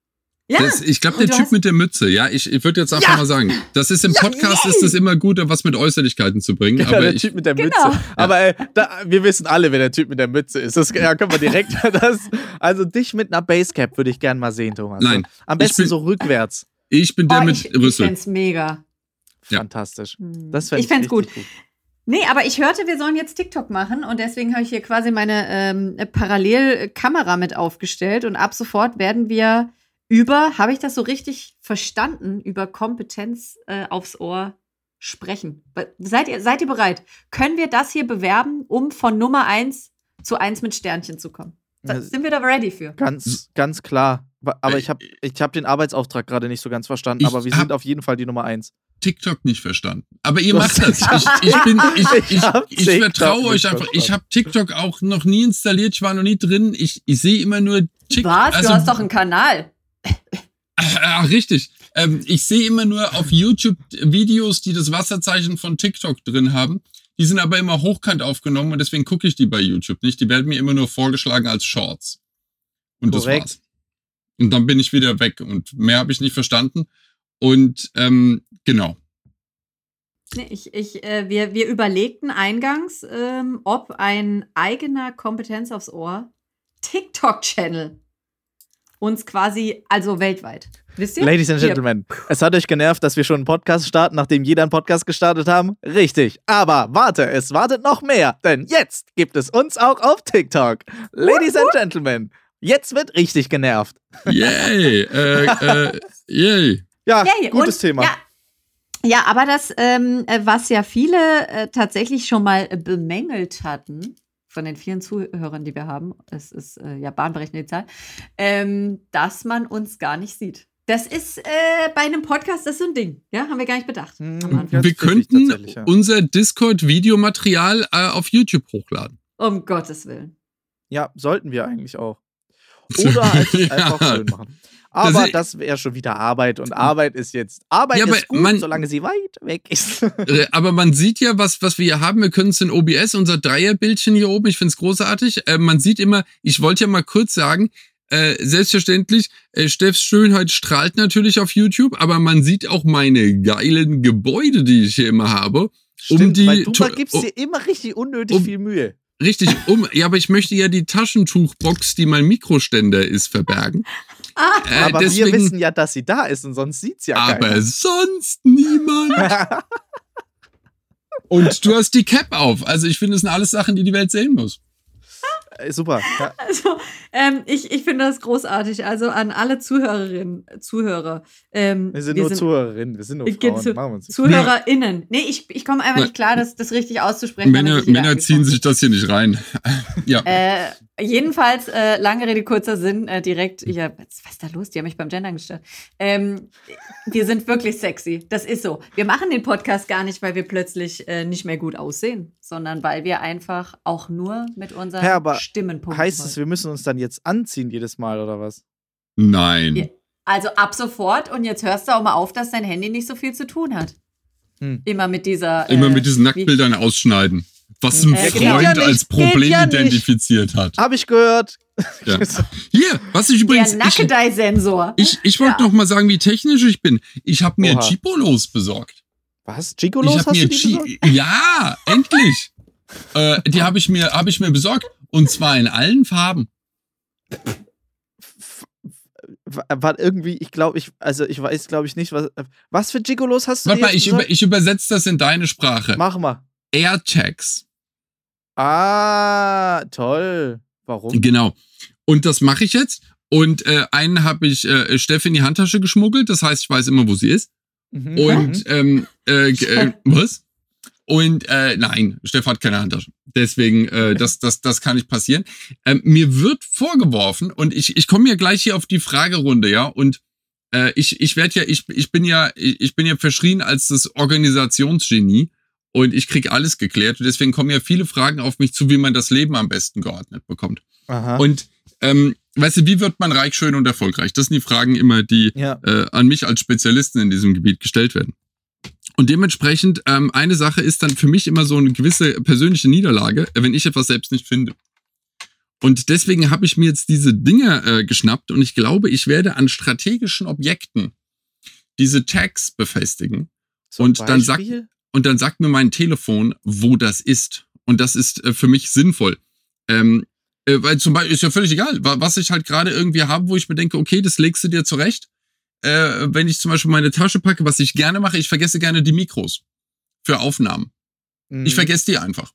Ja, Das, ich glaube, der Typ hast- mit der Mütze, ja, ich, ich würde jetzt einfach Ja. mal sagen, das ist im Ja, Podcast ist es immer gut, was mit Äußerlichkeiten zu bringen. Genau, aber der ich, Typ mit der Genau. Mütze. Aber äh, da, wir wissen alle, wer der Typ mit der Mütze ist. Das ja, können wir direkt. Das, also dich mit einer Basecap würde ich gern mal sehen, Thomas. Nein, So, am ich besten bin- so rückwärts. ich bin der oh, mit ich, ich Rüssel. fänd's mega. Ja. Fantastisch. Hm. Das fänd ich fänd's gut. richtig Nee, aber ich hörte, wir sollen jetzt TikTok machen und deswegen habe ich hier quasi meine ähm, Parallelkamera mit aufgestellt und ab sofort werden wir über, habe ich das so richtig verstanden, über Kompetenz äh, aufs Ohr sprechen. Seid ihr, seid ihr bereit? Können wir das hier bewerben, um von Nummer 1 zu 1 mit Sternchen zu kommen? Da, sind wir da ready für? Ganz, ganz klar. Aber Äh, ich habe ich hab den Arbeitsauftrag gerade nicht so ganz verstanden. Ich aber wir sind auf jeden Fall die Nummer eins. TikTok nicht verstanden. Aber ihr macht das. Ich, ich bin, ich, Ich ich, ich vertraue euch einfach. Ich habe TikTok auch noch nie installiert. Ich war noch nie drin. Ich, ich sehe immer nur TikTok. Was? Also, du hast doch einen Kanal. Ah, richtig. Ähm, ich sehe immer nur auf YouTube Videos, die das Wasserzeichen von TikTok drin haben. Die sind aber immer hochkant aufgenommen und deswegen gucke ich die bei YouTube nicht. Die werden mir immer nur vorgeschlagen als Shorts. Und Korrekt. das war's. Und dann bin ich wieder weg und mehr habe ich nicht verstanden. Und ähm, genau. Nee, ich, ich, äh, wir, wir überlegten eingangs, ähm, ob ein eigener Kompetenz aufs Ohr TikTok-Channel uns quasi, also weltweit. Wisst ihr? Ladies and Hier. Gentlemen, es hat euch genervt, dass wir schon einen Podcast starten, nachdem jeder einen Podcast gestartet haben? Richtig. Aber warte, es wartet noch mehr, denn jetzt gibt es uns auch auf TikTok. Ladies and Gentlemen, jetzt wird richtig genervt. Yay. äh, äh, yay. Ja, Yay, gutes und- Thema. Ja, ja aber das, ähm, äh, was ja viele äh, tatsächlich schon mal bemängelt hatten, von den vielen Zuhörern, die wir haben, es ist äh, ja bahnbrechende Zahl, ähm, dass man uns gar nicht sieht. Das ist äh, bei einem Podcast das ist so ein Ding, ja, haben wir gar nicht bedacht. Hm. Ja, Wir könnten ja. unser Discord-Videomaterial äh, auf YouTube hochladen. Um Gottes Willen. Ja, sollten wir eigentlich auch. Oder halt es einfach Ja. schön machen. Aber Das- das wäre schon wieder Arbeit und Arbeit ist jetzt. Arbeit Ja, ist gut, man- solange sie weit weg ist. Äh, Aber man sieht ja, was, was wir hier haben. Wir können es in OBS, unser Dreierbildchen hier oben, ich finde es großartig. Äh, man sieht immer, ich wollte ja mal kurz sagen, äh, selbstverständlich, äh, Steffs Schönheit strahlt natürlich auf YouTube, aber man sieht auch meine geilen Gebäude, die ich hier immer habe. Stimmt, die weil du gibst um- dir immer richtig unnötig um- viel Mühe. Richtig, um, ja, aber ich möchte ja die Taschentuchbox, die mein Mikroständer ist, verbergen. Äh, Aber deswegen, wir wissen ja, dass sie da ist und sonst sieht's ja aber keiner. sonst niemand. Und du hast die Cap auf. Also ich finde, es sind alles Sachen, die die Welt sehen muss. Äh, Super. Ja. Also, ähm, ich, ich finde das großartig. Also an alle Zuhörerinnen, Zuhörer. Ähm, Wir sind nur Zuhörerinnen, wir sind nur Ich Frauen. zu- Machen wir uns. ZuhörerInnen. Nee, ich, ich komme einfach nicht klar, das, das richtig auszusprechen. Männer, Männer ziehen sich das hier nicht rein. ja. Äh, jedenfalls, äh, lange Rede, kurzer Sinn, äh, direkt, ja, was, was ist da los? Die haben mich beim Gendern gestört. Ähm, wir sind wirklich sexy. Das ist so. Wir machen den Podcast gar nicht, weil wir plötzlich äh, nicht mehr gut aussehen, sondern weil wir einfach auch nur mit unseren Ja, aber Stimmen punkten Heißt wollen. es, wir müssen uns dann jetzt anziehen jedes Mal oder was? Nein. Ja. Also ab sofort und jetzt hörst du auch mal auf, dass dein Handy nicht so viel zu tun hat. Hm. Immer mit dieser. Immer äh, mit diesen wie- Nacktbildern ausschneiden. Was ein Äh, Freund ja nicht, als Problem ja identifiziert hat. Hab ich gehört. Ja. Hier, was ich übrigens. Der Ich, Nackedei-Sensor. ich, ich wollte Ja. noch mal sagen, wie technisch ich bin. Ich habe mir Oha. Chipolos besorgt. Was? Ich Gigolos habe hast mir du besorgt? Ja, endlich. äh, die habe ich mir habe ich mir besorgt und zwar in allen Farben. Wa- War irgendwie, ich glaube, ich, also ich weiß, glaube ich nicht, was, was für Gigolos hast du Warte mal, ich, über, ich übersetze das in deine Sprache. Mach mal. AirTags. Ah, toll. Warum? Genau. Und das mache ich jetzt. Und äh, einen habe ich äh, Steff in die Handtasche geschmuggelt. Das heißt, ich weiß immer, wo sie ist. Mhm. Und ähm, äh, äh, was? Und äh, nein, Steff hat keine Handtasche. Deswegen, äh, das, das, das kann nicht passieren. Ähm, mir wird vorgeworfen, und ich, ich komme ja gleich hier auf die Fragerunde, ja, und äh, ich, ich werde ja, ich, ich bin ja, ich ich bin ja verschrien als das Organisationsgenie und ich krieg alles geklärt. Und deswegen kommen ja viele Fragen auf mich zu, wie man das Leben am besten geordnet bekommt. Aha. Und ähm, weißt du, wie wird man reich, schön und erfolgreich? Das sind die Fragen immer, die ja. äh, an mich als Spezialisten in diesem Gebiet gestellt werden. Und dementsprechend, ähm, eine Sache ist dann für mich immer so eine gewisse persönliche Niederlage, wenn ich etwas selbst nicht finde. Und deswegen habe ich mir jetzt diese Dinge äh, geschnappt und ich glaube, ich werde an strategischen Objekten diese Tags befestigen. Zum und dann sagt und dann sagt mir mein Telefon, wo das ist. Und das ist äh, für mich sinnvoll. Ähm, äh, weil zum Beispiel ist ja völlig egal, was ich halt gerade irgendwie habe, wo ich mir denke, okay, das legst du dir zurecht. Äh, wenn ich zum Beispiel meine Tasche packe, was ich gerne mache, ich vergesse gerne die Mikros für Aufnahmen. Mhm. Ich vergesse die einfach.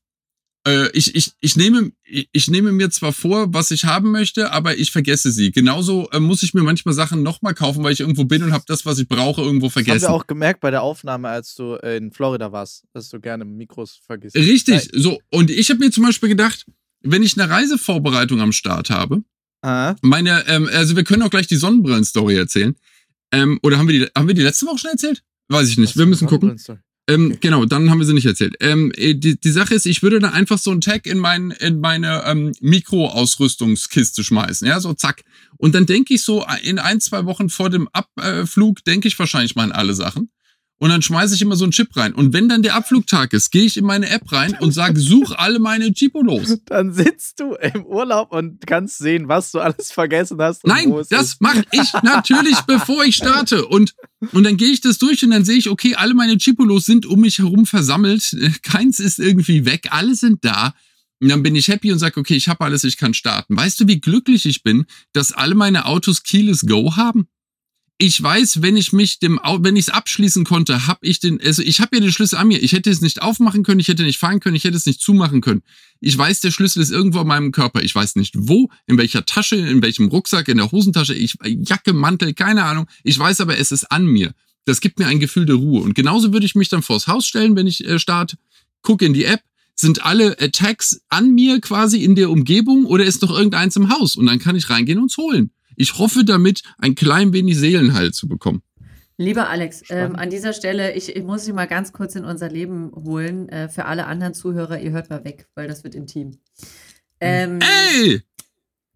Äh, ich, ich, ich, nehme, ich nehme mir zwar vor, was ich haben möchte, aber ich vergesse sie. Genauso äh, muss ich mir manchmal Sachen nochmal kaufen, weil ich irgendwo bin und habe das, was ich brauche, irgendwo vergessen. Das haben wir auch gemerkt bei der Aufnahme, als du in Florida warst, dass du gerne Mikros vergisst. Richtig, so. Und ich habe mir zum Beispiel gedacht, wenn ich eine Reisevorbereitung am Start habe, Aha. meine, ähm, also wir können auch gleich die Sonnenbrillen-Story erzählen. Ähm, oder haben wir, die, haben wir die letzte Woche schon erzählt? Weiß ich nicht. wir müssen gucken. Ähm, genau, dann haben wir sie nicht erzählt. Ähm, äh, die, die Sache ist, ich würde da einfach so einen Tag in, mein, in meine ähm, Mikroausrüstungskiste schmeißen. Ja, so zack. Und dann denke ich so, in ein, zwei Wochen vor dem Abflug, denke ich wahrscheinlich mal an alle Sachen. Und dann schmeiße ich immer so einen Chip rein. Und wenn dann der Abflugtag ist, gehe ich in meine App rein und sage, such alle meine Chipolos. Dann sitzt du im Urlaub und kannst sehen, was du alles vergessen hast. Nein, das mache ich natürlich, bevor ich starte. Und, und dann gehe ich das durch und dann sehe ich, okay, alle meine Chipolos sind um mich herum versammelt. Keins ist irgendwie weg. Alle sind da. Und dann bin ich happy und sage, okay, ich habe alles, ich kann starten. Weißt du, wie glücklich ich bin, dass alle meine Autos Keyless Go haben? Ich weiß, wenn ich mich dem, wenn ich es abschließen konnte, habe ich den, also ich habe ja den Schlüssel an mir. Ich hätte es nicht aufmachen können, ich hätte nicht fahren können, ich hätte es nicht zumachen können. Ich weiß, der Schlüssel ist irgendwo in meinem Körper. Ich weiß nicht wo, in welcher Tasche, in welchem Rucksack, in der Hosentasche, ich, Jacke, Mantel, keine Ahnung. Ich weiß aber, es ist an mir. Das gibt mir ein Gefühl der Ruhe. Und genauso würde ich mich dann vors Haus stellen, wenn ich äh, starte, gucke in die App, sind alle Attacks an mir quasi in der Umgebung oder ist noch irgendeins im Haus? Und dann kann ich reingehen und holen. Ich hoffe damit, ein klein wenig Seelenheil zu bekommen. Lieber Alex, ähm, an dieser Stelle, ich, ich, muss Sie mal ganz kurz in unser Leben holen. Äh, für alle anderen Zuhörer, ihr hört mal weg, weil das wird intim. Ähm, Ey!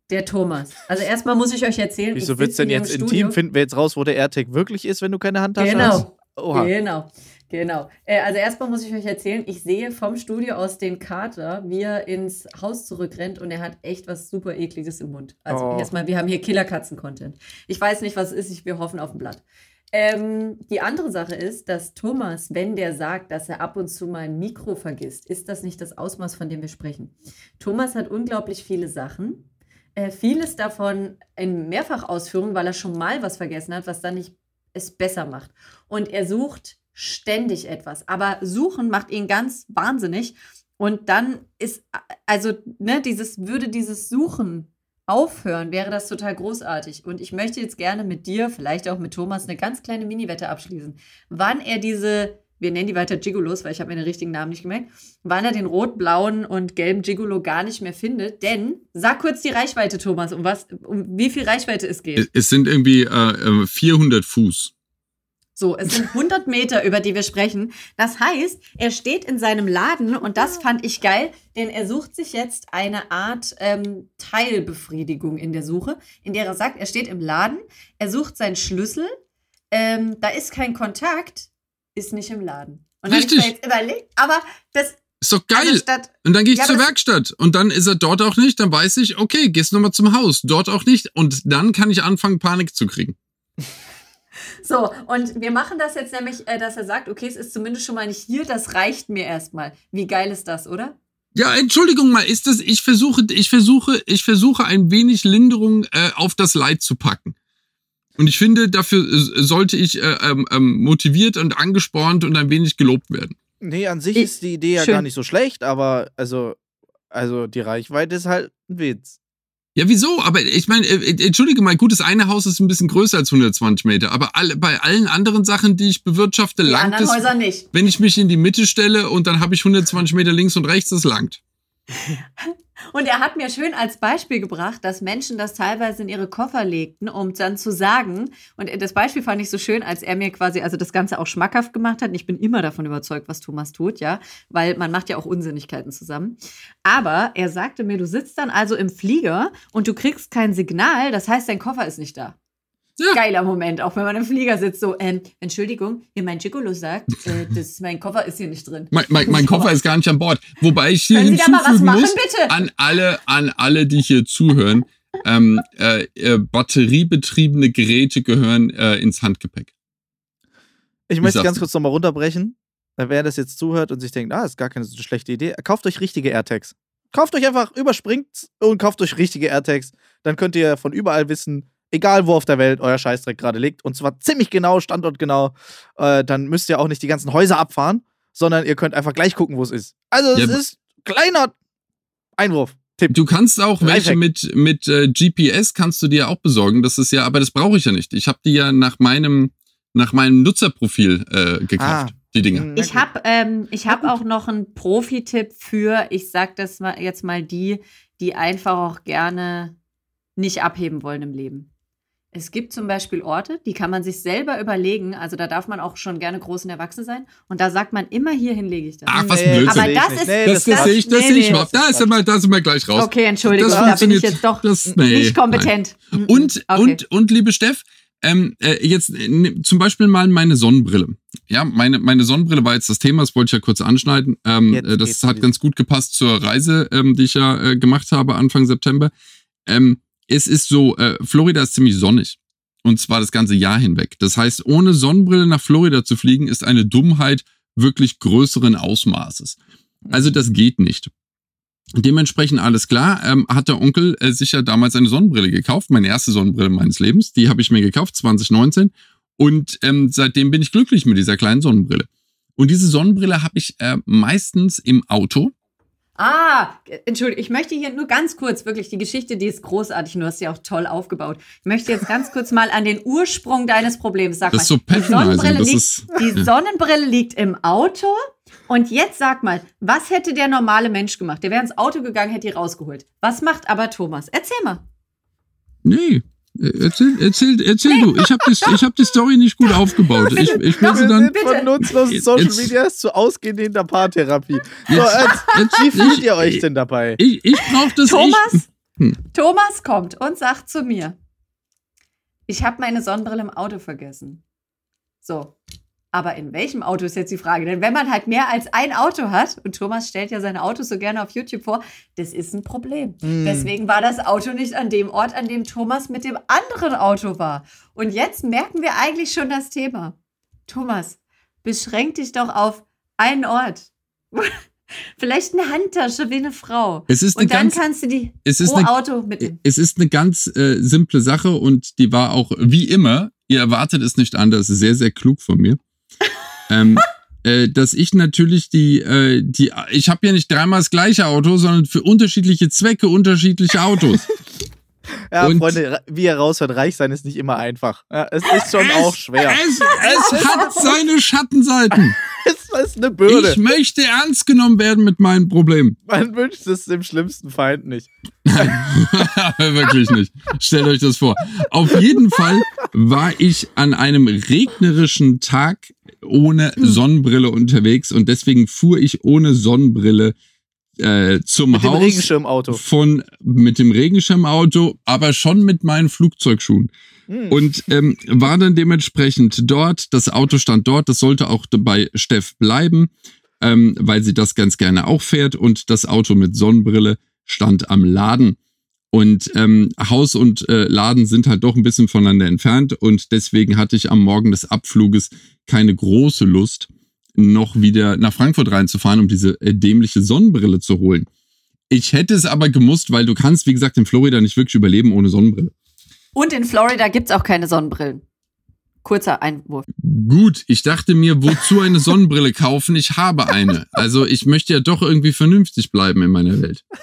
Der Thomas. Also erstmal muss ich euch erzählen. Wieso wird es denn jetzt intim? Finden wir jetzt raus, wo der AirTag wirklich ist, wenn du keine Handtasche genau. hast? Oha. Genau. Genau. Äh, also erstmal muss ich euch erzählen, ich sehe vom Studio aus den Kater, wie er ins Haus zurückrennt und er hat echt was super ekliges im Mund. Also oh. erstmal, wir haben hier Killerkatzen-Content. Ich weiß nicht, was es ist, wir hoffen auf ein Blatt. Ähm, die andere Sache ist, dass Thomas, wenn der sagt, dass er ab und zu mal ein Mikro vergisst, ist das nicht das Ausmaß, von dem wir sprechen. Thomas hat unglaublich viele Sachen. Äh, vieles davon in Mehrfachausführung, weil er schon mal was vergessen hat, was dann nicht es besser macht. Und er sucht ständig etwas. Aber suchen macht ihn ganz wahnsinnig. Und dann ist, also, ne, dieses, würde dieses Suchen aufhören, wäre das total großartig. Und ich möchte jetzt gerne mit dir, vielleicht auch mit Thomas, eine ganz kleine Mini-Wette abschließen. Wann er diese, wir nennen die weiter Gigolos, weil ich habe mir den richtigen Namen nicht gemerkt, wann er den rot, blauen und gelben Gigolo gar nicht mehr findet. Denn, sag kurz die Reichweite, Thomas, um was, um wie viel Reichweite es geht. Es sind irgendwie äh, 400 Fuß. So, es sind 100 Meter, über die wir sprechen. Das heißt, er steht in seinem Laden und das fand ich geil, denn er sucht sich jetzt eine Art ähm, Teilbefriedigung in der Suche, in der er sagt, er steht im Laden, er sucht seinen Schlüssel, ähm, da ist kein Kontakt, ist nicht im Laden. Und Richtig. dann jetzt überlegt, aber das ist doch geil. Also statt, und dann gehe ich ja, zur Werkstatt und dann ist er dort auch nicht, dann weiß ich, okay, gehst nochmal zum Haus, dort auch nicht und dann kann ich anfangen, Panik zu kriegen. So, und wir machen das jetzt nämlich, äh, dass er sagt, okay, es ist zumindest schon mal nicht hier, das reicht mir erstmal. Wie geil ist das, oder? Ja, Entschuldigung mal, ist das, ich versuche, ich versuche, ich versuche ein wenig Linderung äh, auf das Leid zu packen. Und ich finde, dafür äh, sollte ich äh, ähm, ähm, motiviert und angespornt und ein wenig gelobt werden. Nee, an sich ich, ist die Idee ja schön. gar nicht so schlecht, aber also, also die Reichweite ist halt ein Witz. Ja, wieso? Aber ich meine, äh, äh, entschuldige mal, gut, das eine Haus ist ein bisschen größer als 120 Meter, aber alle, bei allen anderen Sachen, die ich bewirtschafte, die langt es, Häuser nicht. wenn ich mich in die Mitte stelle und dann habe ich 120 Meter links und rechts, das langt. Und er hat mir schön als Beispiel gebracht, dass Menschen das teilweise in ihre Koffer legten, um dann zu sagen, und das Beispiel fand ich so schön, als er mir quasi, also das Ganze auch schmackhaft gemacht hat. Und ich bin immer davon überzeugt, was Thomas tut, ja, weil man macht ja auch Unsinnigkeiten zusammen. Aber er sagte mir, du sitzt dann also im Flieger und du kriegst kein Signal, das heißt, dein Koffer ist nicht da. Ja. Geiler Moment, auch wenn man im Flieger sitzt, so, ähm, Entschuldigung, wie mein Gigolo sagt, äh, das, mein Koffer ist hier nicht drin. Mein, mein, mein Koffer ist gar nicht an Bord. Wobei ich hier Können hinzufügen machen, muss, bitte? an alle, an alle, die hier zuhören, ähm, äh, äh, batteriebetriebene Geräte gehören äh, ins Handgepäck. Ich möchte ganz kurz nochmal runterbrechen. Wer das jetzt zuhört und sich denkt, ah, ist gar keine so schlechte Idee, kauft euch richtige AirTags. Kauft euch einfach, überspringt und kauft euch richtige AirTags. Dann könnt ihr von überall wissen, egal wo auf der Welt euer Scheißdreck gerade liegt. Und zwar ziemlich genau, standortgenau. Äh, dann müsst ihr auch nicht die ganzen Häuser abfahren, sondern ihr könnt einfach gleich gucken, wo es ist. Also, es ja, ist kleiner Einwurf. Tipp. Du kannst auch welche mit, mit äh, GPS kannst du dir auch besorgen. Das ist ja, aber das brauche ich ja nicht. Ich habe die ja nach meinem, nach meinem Nutzerprofil äh, gekauft. Ah die Dinge. Hm, ich habe ähm, hab auch noch einen Profi-Tipp für, ich sag das mal jetzt mal die, die einfach auch gerne nicht abheben wollen im Leben. Es gibt zum Beispiel Orte, die kann man sich selber überlegen. Also da darf man auch schon gerne groß und erwachsen sein. Und da sagt man immer, hierhin lege ich das. Ach, was nee, Blödsinn. Aber das ist... Nee, das, das, das sehe ich, das nee, sehe ich nee, Da ist immer, da sind wir gleich raus. Okay, Entschuldigung, da bin ich jetzt doch das, nee, nicht kompetent. Nein. Und, okay. und, und, liebe Steff, ähm, äh, jetzt äh, zum Beispiel mal meine Sonnenbrille. Ja, meine, meine Sonnenbrille war jetzt das Thema, das wollte ich ja kurz anschneiden. Ähm, äh, das hat ganz gut gepasst zur Reise, ähm, die ich ja äh, gemacht habe Anfang September. Ähm, es ist so, äh, Florida ist ziemlich sonnig. Und zwar das ganze Jahr hinweg. Das heißt, ohne Sonnenbrille nach Florida zu fliegen, ist eine Dummheit wirklich größeren Ausmaßes. Also das geht nicht. Dementsprechend alles klar, ähm, hat der Onkel äh, sich ja damals eine Sonnenbrille gekauft, meine erste Sonnenbrille meines Lebens. Die habe ich mir gekauft, 2019. Und ähm, seitdem bin ich glücklich mit dieser kleinen Sonnenbrille. Und diese Sonnenbrille habe ich äh, meistens im Auto. Ah, entschuldige, ich möchte hier nur ganz kurz, wirklich, die Geschichte, die ist großartig und du hast sie auch toll aufgebaut. Ich möchte jetzt ganz kurz mal an den Ursprung deines Problems sagen. Das ist so die Sonnenbrille, das liegt, ist, die Sonnenbrille liegt im Auto und jetzt sag mal, was hätte der normale Mensch gemacht? Der wäre ins Auto gegangen, hätte die rausgeholt. Was macht aber Thomas? Erzähl mal. Nee, Erzähl, erzähl, erzähl du. Ich habe die, hab die Story nicht gut aufgebaut. Ich, ich will sie dann. Von nutzlosen Social Medias zu ausgehender Paartherapie. So, jetzt, jetzt, wie fühlt ihr euch denn dabei? Ich, ich brauche das. Thomas, ich, hm. Thomas kommt und sagt zu mir: Ich habe meine Sonnenbrille im Auto vergessen. So, aber in welchem Auto ist jetzt die Frage? Denn wenn man halt mehr als ein Auto hat, und Thomas stellt ja seine Autos so gerne auf YouTube vor, das ist ein Problem. Mm. Deswegen war das Auto nicht an dem Ort, an dem Thomas mit dem anderen Auto war. Und jetzt merken wir eigentlich schon das Thema. Thomas, beschränk dich doch auf einen Ort. Vielleicht eine Handtasche wie eine Frau. Es ist und dann ganz, kannst du die es ist pro eine, Auto mitnehmen. Es ist eine ganz äh, simple Sache und die war auch wie immer, ihr erwartet es nicht anders, sehr, sehr klug von mir ähm, äh, dass ich natürlich die, äh, die, ich habe ja nicht dreimal das gleiche Auto, sondern für unterschiedliche Zwecke unterschiedliche Autos. Ja, und Freunde, wie ihr raushört, reich sein ist nicht immer einfach. Ja, es ist schon es, auch schwer. Es, es hat seine Schattenseiten. es ist eine Bürde. Ich möchte ernst genommen werden mit meinen Problemen. Man wünscht es dem schlimmsten Feind nicht. Nein, wirklich nicht. Stellt euch das vor. Auf jeden Fall war ich an einem regnerischen Tag ohne Sonnenbrille unterwegs und deswegen fuhr ich ohne Sonnenbrille äh, zum mit Haus dem Regenschirmauto. von mit dem Regenschirmauto, aber schon mit meinen Flugzeugschuhen. Mhm. Und ähm, war dann dementsprechend dort. Das Auto stand dort. Das sollte auch bei Steff bleiben, ähm, weil sie das ganz gerne auch fährt. Und das Auto mit Sonnenbrille stand am Laden. Und ähm, Haus und äh, Laden sind halt doch ein bisschen voneinander entfernt. Und deswegen hatte ich am Morgen des Abfluges keine große Lust, noch wieder nach Frankfurt reinzufahren, um diese äh, dämliche Sonnenbrille zu holen. Ich hätte es aber gemusst, weil du kannst, wie gesagt, in Florida nicht wirklich überleben ohne Sonnenbrille. Und in Florida gibt es auch keine Sonnenbrillen. Kurzer Einwurf. Gut, ich dachte mir, wozu eine Sonnenbrille kaufen? Ich habe eine. Also ich möchte ja doch irgendwie vernünftig bleiben in meiner Welt.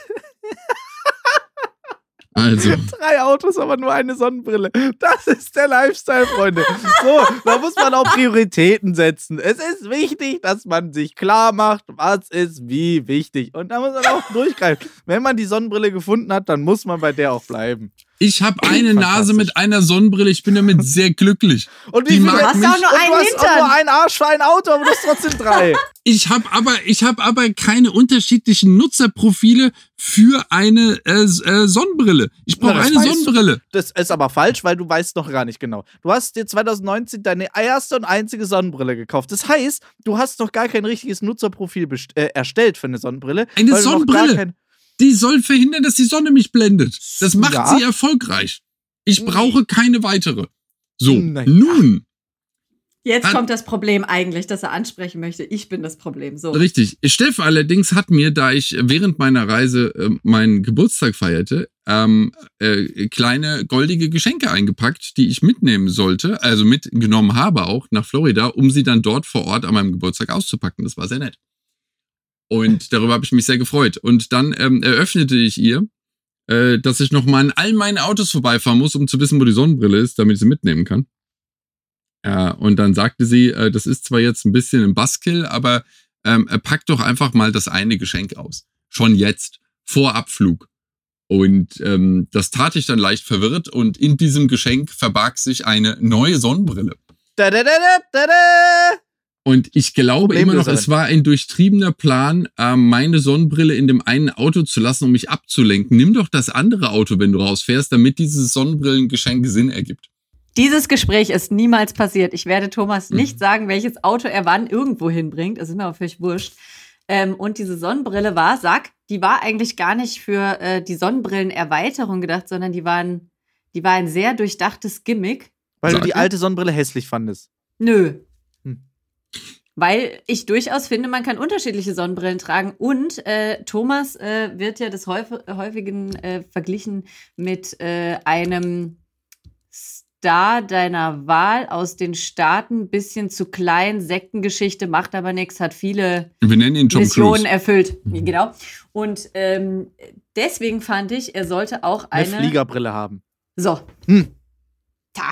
Also. Drei Autos, aber nur eine Sonnenbrille. Das ist der Lifestyle, Freunde. So, da muss man auch Prioritäten setzen. Es ist wichtig, dass man sich klar macht, was ist wie wichtig. Und da muss man auch durchgreifen. Wenn man die Sonnenbrille gefunden hat, dann muss man bei der auch bleiben. Ich habe eine Nase mit einer Sonnenbrille. Ich bin damit sehr glücklich. Und wie viel hast du auch nur einen Hintern? Hast nur einen Arsch für ein Auto, aber du hast trotzdem drei. ich habe aber, ich habe aber keine unterschiedlichen Nutzerprofile für eine äh, äh, Sonnenbrille. Ich brauche eine Sonnenbrille. Du. Das ist aber falsch, weil du weißt noch gar nicht genau. Du hast dir 2019 deine erste und einzige Sonnenbrille gekauft. Das heißt, du hast noch gar kein richtiges Nutzerprofil äh, erstellt für eine Sonnenbrille. Eine Sonnenbrille? Die soll verhindern, dass die Sonne mich blendet. Das macht ja. sie erfolgreich. Ich brauche keine weitere. So, naja. nun. Jetzt hat, kommt das Problem eigentlich, das er ansprechen möchte. Ich bin das Problem. So. Richtig. Steff allerdings hat mir, da ich während meiner Reise äh, meinen Geburtstag feierte, ähm, äh, kleine goldige Geschenke eingepackt, die ich mitnehmen sollte, also mitgenommen habe auch nach Florida, um sie dann dort vor Ort an meinem Geburtstag auszupacken. Das war sehr nett. Und darüber habe ich mich sehr gefreut. Und dann ähm, eröffnete ich ihr, äh, dass ich noch mal an all meinen Autos vorbeifahren muss, um zu wissen, wo die Sonnenbrille ist, damit ich sie mitnehmen kann. Äh, und dann sagte sie, äh, das ist zwar jetzt ein bisschen ein Buskill, aber ähm, pack doch einfach mal das eine Geschenk aus. Schon jetzt, vor Abflug. Und ähm, das tat ich dann leicht verwirrt und in diesem Geschenk verbarg sich eine neue Sonnenbrille. Da, da, da, da, da. Und ich glaube immer noch, es war ein durchtriebener Plan, äh, meine Sonnenbrille in dem einen Auto zu lassen, um mich abzulenken. Nimm doch das andere Auto, wenn du rausfährst, damit dieses Sonnenbrillengeschenk Sinn ergibt. Dieses Gespräch ist niemals passiert. Ich werde Thomas mhm. nicht sagen, welches Auto er wann irgendwo hinbringt. Es ist mir aber völlig wurscht. Ähm, und diese Sonnenbrille war, sag, die war eigentlich gar nicht für äh, die Sonnenbrillenerweiterung gedacht, sondern die waren, die war ein sehr durchdachtes Gimmick. Weil sag du die alte Sonnenbrille hässlich fandest. Nö, weil ich durchaus finde, man kann unterschiedliche Sonnenbrillen tragen. Und äh, Thomas äh, wird ja des Häuf häufigen äh, verglichen mit äh, einem Star deiner Wahl aus den Staaten. Bisschen zu klein, Sektengeschichte, macht aber nichts, hat viele Missionen erfüllt. Mhm. Genau. Und ähm, deswegen fand ich, er sollte auch eine, eine Fliegerbrille haben. So. Hm. Ta.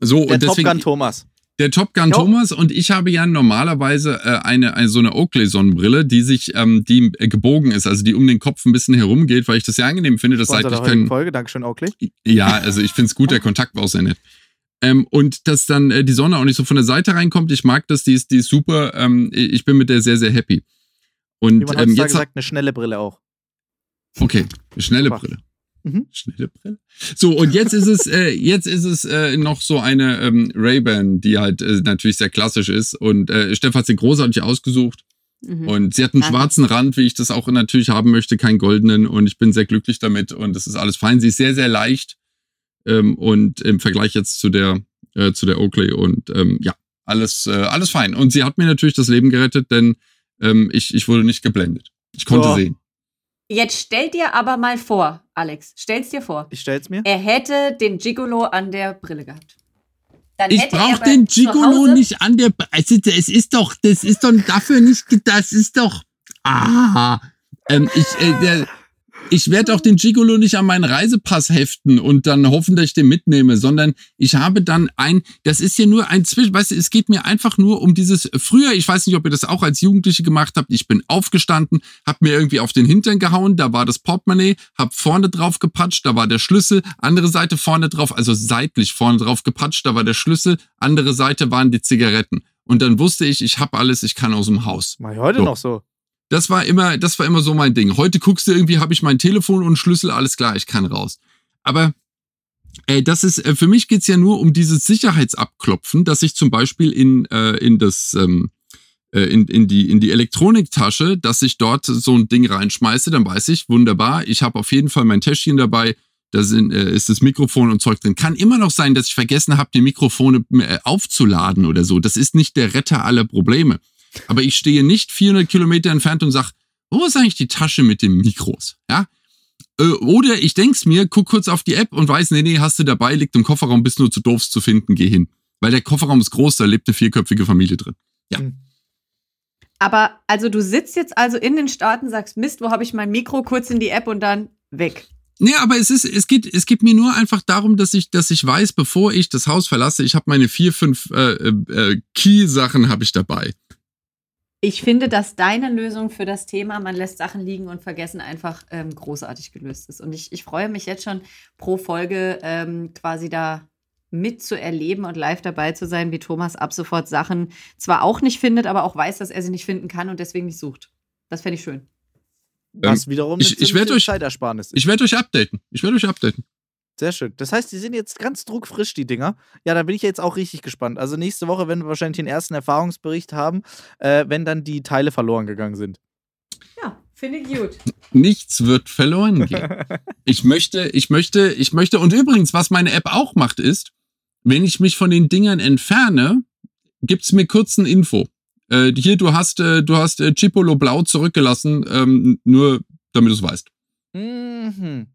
So, Der und deswegen, Top Gun Thomas. Der Top Gun jo. Thomas und ich habe ja normalerweise äh, eine, eine so eine Oakley-Sonnenbrille, die sich, ähm, die äh, gebogen ist, also die um den Kopf ein bisschen herumgeht, weil ich das sehr angenehm finde, dass seitlich kein. Folge, Dankeschön, Oakley. Ja, also ich finde es gut, der Kontakt war auch sehr nett. Ähm, und dass dann äh, die Sonne auch nicht so von der Seite reinkommt. Ich mag das, die ist, die ist super. Ähm, ich bin mit der sehr, sehr happy. Und Wie man ähm, jetzt gesagt, eine schnelle Brille auch. Okay, eine schnelle Brille. Mhm. Schnelle Brille. So, und jetzt ist es, äh, jetzt ist es äh, noch so eine ähm, Ray-Ban, die halt äh, natürlich sehr klassisch ist. Und äh, Steff hat sie großartig ausgesucht. Mhm. Und sie hat einen Danke. schwarzen Rand, wie ich das auch natürlich haben möchte, keinen goldenen. Und ich bin sehr glücklich damit. Und das ist alles fein. Sie ist sehr, sehr leicht. Ähm, und im Vergleich jetzt zu der, äh, zu der Oakley. Und ähm, ja, alles, äh, alles fein. Und sie hat mir natürlich das Leben gerettet, denn ähm, ich, ich wurde nicht geblendet. Ich konnte so. sehen. Jetzt stell dir aber mal vor, Alex, stell's dir vor. Ich stell's mir. Er hätte den Gigolo an der Brille gehabt. Dann ich brauche den Gigolo nicht an der. Also, es ist doch, das ist doch dafür nicht, das ist doch. Ah, ähm, ich, äh, der, ich werde auch den Gigolo nicht an meinen Reisepass heften und dann hoffen, dass ich den mitnehme, sondern ich habe dann ein, das ist ja nur ein Zwischen, weißt du, es geht mir einfach nur um dieses, früher, ich weiß nicht, ob ihr das auch als Jugendliche gemacht habt, ich bin aufgestanden, hab mir irgendwie auf den Hintern gehauen, da war das Portemonnaie, hab vorne drauf gepatscht, da war der Schlüssel, andere Seite vorne drauf, also seitlich vorne drauf gepatscht, da war der Schlüssel, andere Seite waren die Zigaretten. Und dann wusste ich, ich habe alles, ich kann aus dem Haus. Mach ich heute so. noch so. Das war immer, das war immer so mein Ding. Heute guckst du irgendwie, habe ich mein Telefon und Schlüssel, alles klar, ich kann raus. Aber äh, das ist, äh, für mich geht's ja nur um dieses Sicherheitsabklopfen, dass ich zum Beispiel in, äh, in das, ähm, äh, in, in, die, in die Elektroniktasche, dass ich dort so ein Ding reinschmeiße, dann weiß ich, wunderbar, ich habe auf jeden Fall mein Täschchen dabei, da sind, äh, ist das Mikrofon und Zeug drin. Kann immer noch sein, dass ich vergessen habe, die Mikrofone äh, aufzuladen oder so. Das ist nicht der Retter aller Probleme. Aber ich stehe nicht 400 Kilometer entfernt und sag, wo ist eigentlich die Tasche mit den Mikros? Ja? Äh, oder ich denk's mir, guck kurz auf die App und weiß, nee, nee, hast du dabei, liegt im Kofferraum, bist nur zu doof zu finden, geh hin. Weil der Kofferraum ist groß, da lebt eine vierköpfige Familie drin. Ja. Hm. Aber also du sitzt jetzt also in den Staaten, sagst, Mist, wo habe ich mein Mikro, kurz in die App und dann weg. Nee, aber es ist, es geht, es geht mir nur einfach darum, dass ich, dass ich weiß, bevor ich das Haus verlasse, ich habe meine vier, fünf äh, äh, Key-Sachen habe ich dabei. Ich finde, dass deine Lösung für das Thema, man lässt Sachen liegen und vergessen, einfach ähm, großartig gelöst ist. Und ich, ich freue mich jetzt schon pro Folge ähm, quasi da mitzuerleben und live dabei zu sein, wie Thomas ab sofort Sachen zwar auch nicht findet, aber auch weiß, dass er sie nicht finden kann und deswegen nicht sucht. Das fände ich schön. Was ähm, wiederum ich, ich werde euch, Zeitersparnis ist. Ich werde euch updaten. Ich werde euch updaten. Sehr schön. Das heißt, die sind jetzt ganz druckfrisch, die Dinger. Ja, da bin ich jetzt auch richtig gespannt. Also nächste Woche werden wir wahrscheinlich den ersten Erfahrungsbericht haben, äh, wenn dann die Teile verloren gegangen sind. Ja, finde ich gut. Nichts wird verloren gehen. ich möchte, ich möchte, ich möchte, und übrigens, was meine App auch macht, ist, wenn ich mich von den Dingern entferne, gibt's mir kurz ein Info. Äh, hier, du hast, äh, du hast äh, Chipolo Blau zurückgelassen, ähm, nur damit du es weißt. Mhm.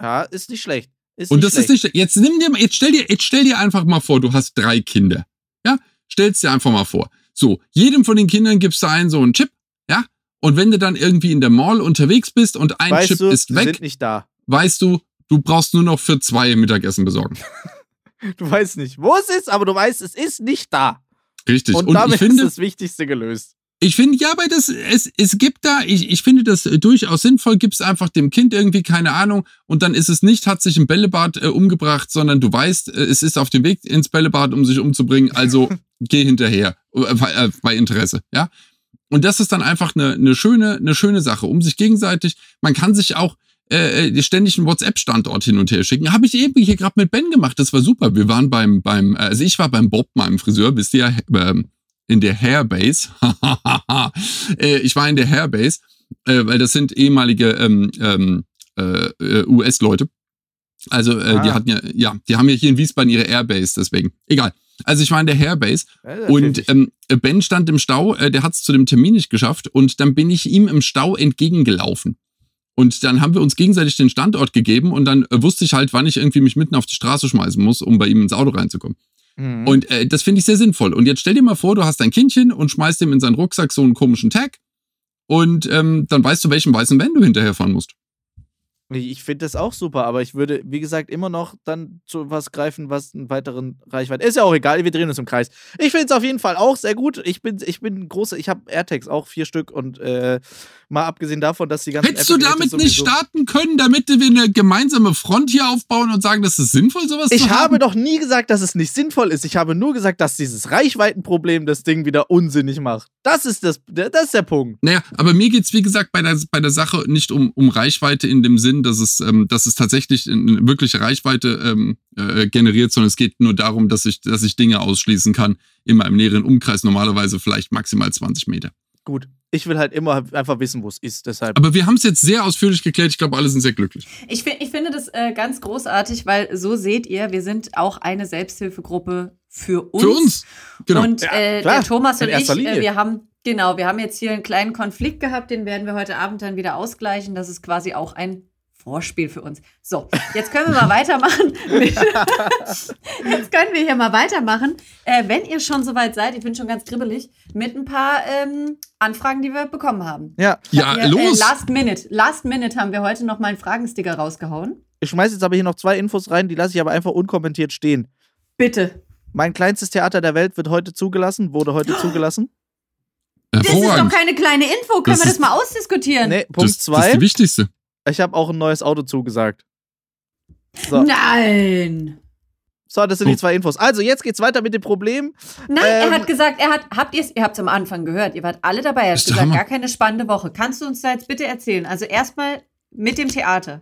Ja, ist nicht schlecht. Ist und das schlecht. ist nicht, jetzt nimm dir, jetzt stell dir, jetzt stell dir einfach mal vor, du hast drei Kinder. Ja? Stell's dir einfach mal vor. So, jedem von den Kindern gibst du einen so einen Chip, ja? Und wenn du dann irgendwie in der Mall unterwegs bist und ein weißt Chip du, ist weg, sind nicht da. weißt du, du brauchst nur noch für zwei Mittagessen besorgen. du weißt nicht, wo es ist, aber du weißt, es ist nicht da. Richtig. Und, und damit finde, ist das Wichtigste gelöst. Ich finde, ja, aber das, es, es gibt da, ich, ich finde das durchaus sinnvoll, gibt es einfach dem Kind irgendwie, keine Ahnung, und dann ist es nicht, hat sich im Bällebad äh, umgebracht, sondern du weißt, äh, es ist auf dem Weg ins Bällebad, um sich umzubringen, also geh hinterher, äh, äh, bei Interesse, ja. Und das ist dann einfach eine, eine schöne, eine schöne Sache, um sich gegenseitig, man kann sich auch, äh, äh ständig einen WhatsApp-Standort hin und her schicken. Habe ich eben hier gerade mit Ben gemacht. Das war super. Wir waren beim, beim, also ich war beim Bob, meinem Friseur, wisst ihr ja, äh, in der Hairbase. äh, ich war in der Hairbase, äh, weil das sind ehemalige ähm, ähm, äh, US-Leute. Also äh, ah. die hatten ja, ja, die haben ja hier in Wiesbaden ihre Airbase, deswegen. Egal. Also ich war in der Hairbase ja, und ähm, Ben stand im Stau, äh, der hat es zu dem Termin nicht geschafft und dann bin ich ihm im Stau entgegengelaufen. Und dann haben wir uns gegenseitig den Standort gegeben und dann äh, wusste ich halt, wann ich irgendwie mich mitten auf die Straße schmeißen muss, um bei ihm ins Auto reinzukommen. Mhm. Und äh, das finde ich sehr sinnvoll. Und jetzt stell dir mal vor, du hast ein Kindchen und schmeißt ihm in seinen Rucksack so einen komischen Tag und ähm, dann weißt du, welchen weißen Van du hinterherfahren musst. Ich finde das auch super, aber ich würde, wie gesagt, immer noch dann zu was greifen, was einen weiteren Reichweite. Ist ja auch egal, wir drehen uns im Kreis. Ich finde es auf jeden Fall auch sehr gut. Ich bin, ich bin große, ich habe AirTags auch vier Stück und äh, mal abgesehen davon, dass die ganzen. Hättest du damit nicht starten können, damit wir eine gemeinsame Front hier aufbauen und sagen, das ist sinnvoll, sowas ich zu haben? Ich habe doch nie gesagt, dass es nicht sinnvoll ist. Ich habe nur gesagt, dass dieses Reichweitenproblem das Ding wieder unsinnig macht. Das ist das, das ist der Punkt. Naja, aber mir geht es, wie gesagt, bei der, bei der Sache nicht um, um Reichweite in dem Sinn, dass es, ähm, dass es tatsächlich eine wirkliche Reichweite ähm, äh, generiert, sondern es geht nur darum, dass ich, dass ich Dinge ausschließen kann in meinem näheren Umkreis, normalerweise vielleicht maximal 20 Meter. Gut. Ich will halt immer einfach wissen, wo es ist. Deshalb. Aber wir haben es jetzt sehr ausführlich geklärt. Ich glaube, alle sind sehr glücklich. Ich, ich finde das äh, ganz großartig, weil so seht ihr, wir sind auch eine Selbsthilfegruppe für uns. Für uns, genau. Und äh, ja, der Thomas und ich, äh, wir haben Genau, wir haben jetzt hier einen kleinen Konflikt gehabt, den werden wir heute Abend dann wieder ausgleichen. Das ist quasi auch ein Vorspiel für uns. So, jetzt können wir mal weitermachen. jetzt können wir hier mal weitermachen. Äh, wenn ihr schon soweit seid, ich bin schon ganz kribbelig, mit ein paar ähm, Anfragen, die wir bekommen haben. Ja, ja, wir, los. Äh, last Minute. Last Minute haben wir heute noch mal einen Fragensticker rausgehauen. Ich schmeiße jetzt aber hier noch zwei Infos rein, die lasse ich aber einfach unkommentiert stehen. Bitte. Mein kleinstes Theater der Welt wird heute zugelassen, wurde heute zugelassen. Das ist doch keine kleine Info. Können das wir das mal ausdiskutieren? Nee, Punkt das, zwei. Das ist die wichtigste. Ich habe auch ein neues Auto zugesagt. So. Nein. So, das sind die zwei Infos. Also, jetzt geht's weiter mit dem Problem. Nein, ähm, er hat gesagt, er hat, habt ihr ihr habt es am Anfang gehört, ihr wart alle dabei. Er hat gesagt, Hammer. gar keine spannende Woche. Kannst du uns da jetzt bitte erzählen? Also, erstmal mit dem Theater.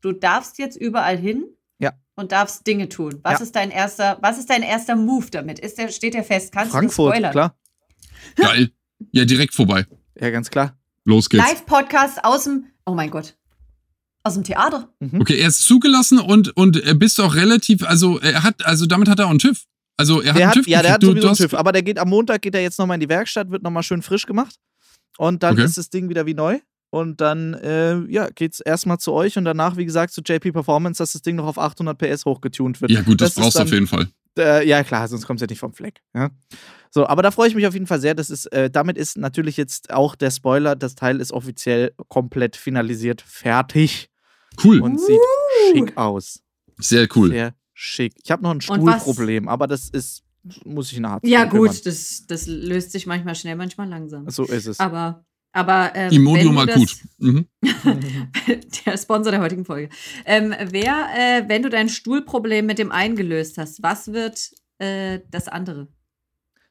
Du darfst jetzt überall hin. Ja. Und darfst Dinge tun. Was ja. ist dein erster, was ist dein erster Move damit? Ist der, steht der fest? Kannst Frankfurt, du spoilern? klar. Geil. Ja, direkt vorbei. Ja, ganz klar. Los geht's. Live-Podcast aus dem, oh mein Gott, aus dem Theater. Mhm. Okay, er ist zugelassen und, und er bist auch relativ, also er hat, also damit hat er auch einen TÜV. Also er hat der einen TÜV. Ja, der hat sowieso einen TÜV, aber der geht am Montag, geht er jetzt nochmal in die Werkstatt, wird nochmal schön frisch gemacht. Und dann okay. ist das Ding wieder wie neu. Und dann, äh, ja, geht's erstmal zu euch und danach, wie gesagt, zu JP Performance, dass das Ding noch auf 800 PS hochgetunt wird. Ja, gut, das, das brauchst du auf jeden Fall. Äh, ja, klar, sonst kommst du ja nicht vom Fleck. Ja? So, aber da freue ich mich auf jeden Fall sehr. Das ist, äh, damit ist natürlich jetzt auch der Spoiler, das Teil ist offiziell komplett finalisiert, fertig. Cool. Und sieht schick aus. Sehr cool. Sehr schick. Ich habe noch ein Stuhlproblem, aber das ist muss ich eine Hart Ja, gut, das, das löst sich manchmal schnell, manchmal langsam. So ist es. Aber. Aber, ähm, Imodium akut. Mhm. der Sponsor der heutigen Folge. Ähm, wer, äh, wenn du dein Stuhlproblem mit dem einen gelöst hast, was wird äh, das andere?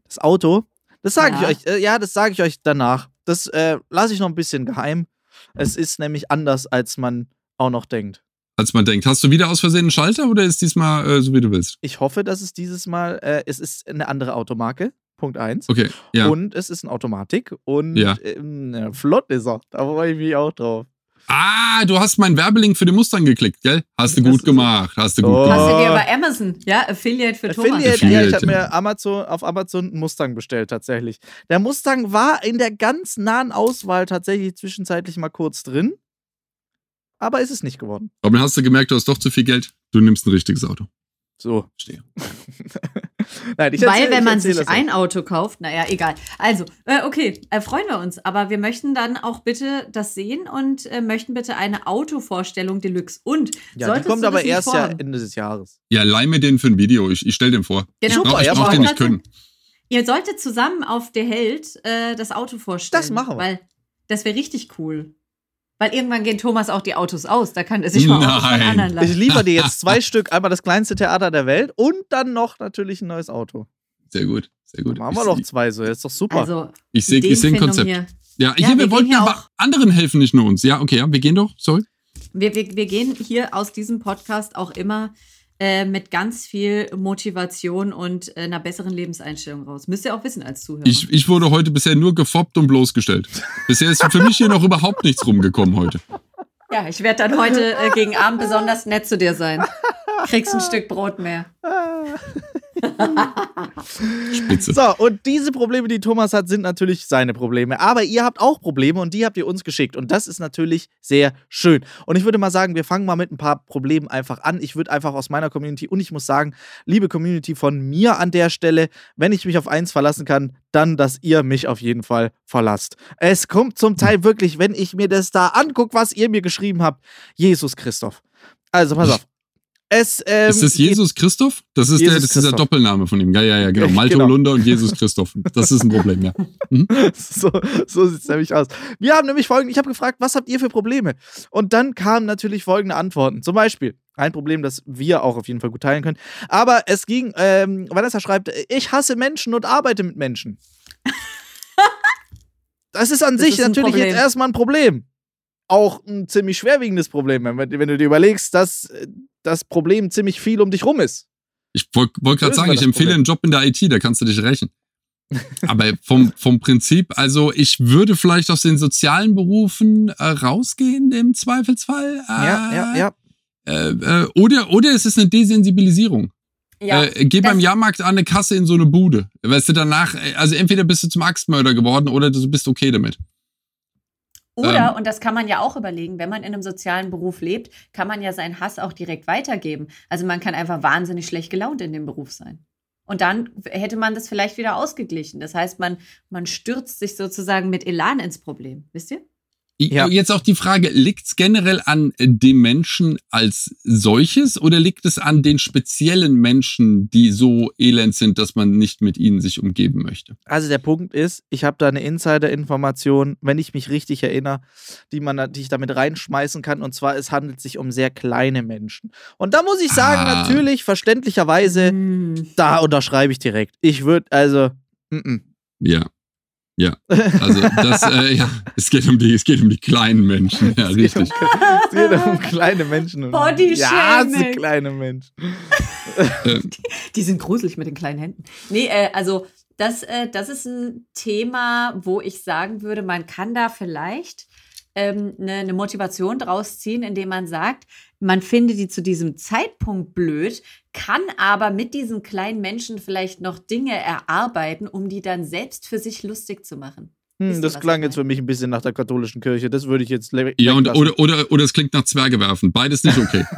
Das Auto? Das sage ja. ich euch. Äh, ja, das sage ich euch danach. Das äh, lasse ich noch ein bisschen geheim. Es ist nämlich anders, als man auch noch denkt als man denkt. Hast du wieder aus Versehen einen Schalter oder ist diesmal äh, so, wie du willst? Ich hoffe, dass es dieses Mal, äh, es ist eine andere Automarke. Punkt 1. Okay, ja. Und es ist eine Automatik und ja. ähm, flott ist er. Da freue ich mich auch drauf. Ah, du hast meinen Werbelink für den Mustang geklickt, gell? Hast du gut gemacht. Hast du gut oh. gemacht. Hast du dir bei Amazon, ja? Affiliate für Affiliate, Thomas. Affiliate, ja, ich habe mir Amazon, auf Amazon einen Mustang bestellt, tatsächlich. Der Mustang war in der ganz nahen Auswahl tatsächlich zwischenzeitlich mal kurz drin aber ist es nicht geworden. Aber dann hast du gemerkt, du hast doch zu viel Geld, du nimmst ein richtiges Auto. So. Stehe. Nein, erzähl, Weil, wenn man sich ein Auto kauft, naja, egal. Also, äh, okay, äh, freuen wir uns. Aber wir möchten dann auch bitte das sehen und äh, möchten bitte eine Autovorstellung Deluxe. Und ja, die kommt aber erst ja Ende des Jahres. Ja, leih mir den für ein Video. Ich, ich stell den vor. Genau. Ich brauch, ich brauch den nicht können. Ihr solltet zusammen auf der Held äh, das Auto vorstellen. Das machen wir. Weil das wäre richtig cool. Weil irgendwann gehen Thomas auch die Autos aus. Da kann er sich mal auch von anderen lassen. Ich liefere dir jetzt zwei Stück. Einmal das kleinste Theater der Welt und dann noch natürlich ein neues Auto. Sehr gut, sehr gut. Dann machen wir doch zwei so. Das ist doch super. Also, ich sehe seh ein Konzept. Hier. Ja, hier, ja, wir, wir wollten ja aber anderen helfen, nicht nur uns. Ja, okay, ja, wir gehen doch. Sorry. Wir, wir, wir gehen hier aus diesem Podcast auch immer äh, mit ganz viel Motivation und äh, einer besseren Lebenseinstellung raus. Müsst ihr auch wissen als Zuhörer. Ich, ich wurde heute bisher nur gefoppt und bloßgestellt. bisher ist für mich hier noch überhaupt nichts rumgekommen heute. Ja, ich werde dann heute äh, gegen Abend besonders nett zu dir sein. Kriegst ein Stück Brot mehr. Spitze. So, und diese Probleme, die Thomas hat, sind natürlich seine Probleme. Aber ihr habt auch Probleme und die habt ihr uns geschickt. Und das ist natürlich sehr schön. Und ich würde mal sagen, wir fangen mal mit ein paar Problemen einfach an. Ich würde einfach aus meiner Community und ich muss sagen, liebe Community von mir an der Stelle, wenn ich mich auf eins verlassen kann, dann, dass ihr mich auf jeden Fall verlasst. Es kommt zum Teil wirklich, wenn ich mir das da angucke, was ihr mir geschrieben habt, Jesus Christoph. Also pass auf. Es, ähm, ist das Jesus Christoph? Das ist, der, das ist dieser Doppelname von ihm. Ja, ja, ja, genau. Malte genau. Lunder und Jesus Christoph. Das ist ein Problem, ja. Mhm. So, so sieht es nämlich aus. Wir haben nämlich folgende, ich habe gefragt, was habt ihr für Probleme? Und dann kamen natürlich folgende Antworten. Zum Beispiel, ein Problem, das wir auch auf jeden Fall gut teilen können. Aber es ging, ähm, Vanessa schreibt, ich hasse Menschen und arbeite mit Menschen. Das ist an das sich ist natürlich jetzt erstmal ein Problem auch ein ziemlich schwerwiegendes Problem, wenn, wenn du dir überlegst, dass äh, das Problem ziemlich viel um dich rum ist. Ich wollte wollt gerade sagen, ich empfehle Problem. einen Job in der IT, da kannst du dich rächen. Aber vom, vom Prinzip, also ich würde vielleicht aus den sozialen Berufen äh, rausgehen im Zweifelsfall. Äh, ja, ja, ja. Äh, äh, oder, oder es ist eine Desensibilisierung. Ja, äh, geh beim Jahrmarkt an eine Kasse in so eine Bude. Weißt du, danach, äh, also entweder bist du zum Axtmörder geworden oder du bist okay damit. Oder, ähm, und das kann man ja auch überlegen, wenn man in einem sozialen Beruf lebt, kann man ja seinen Hass auch direkt weitergeben. Also man kann einfach wahnsinnig schlecht gelaunt in dem Beruf sein. Und dann hätte man das vielleicht wieder ausgeglichen. Das heißt, man, man stürzt sich sozusagen mit Elan ins Problem. Wisst ihr? Ja. Jetzt auch die Frage, liegt es generell an dem Menschen als solches oder liegt es an den speziellen Menschen, die so elend sind, dass man nicht mit ihnen sich umgeben möchte? Also der Punkt ist, ich habe da eine Insider-Information, wenn ich mich richtig erinnere, die, man, die ich damit reinschmeißen kann. Und zwar, es handelt sich um sehr kleine Menschen. Und da muss ich sagen, ah. natürlich, verständlicherweise, hm. da unterschreibe ich direkt. Ich würde, also, m -m. Ja. Ja, also das, äh, ja, es geht um die, es geht um die kleinen Menschen, ja, es richtig. Geht um, es geht um kleine Menschen. Body Ja, es sind kleine Menschen. die, die, sind gruselig mit den kleinen Händen. Nee, äh, also das, äh, das ist ein Thema, wo ich sagen würde, man kann da vielleicht ähm, eine, eine Motivation draus ziehen, indem man sagt, man findet die zu diesem Zeitpunkt blöd, kann aber mit diesen kleinen Menschen vielleicht noch Dinge erarbeiten, um die dann selbst für sich lustig zu machen. Hm, das klang jetzt für mich ein bisschen nach der katholischen Kirche. Das würde ich jetzt. Ja, und, oder, oder, oder es klingt nach Zwerge werfen. Beides nicht okay.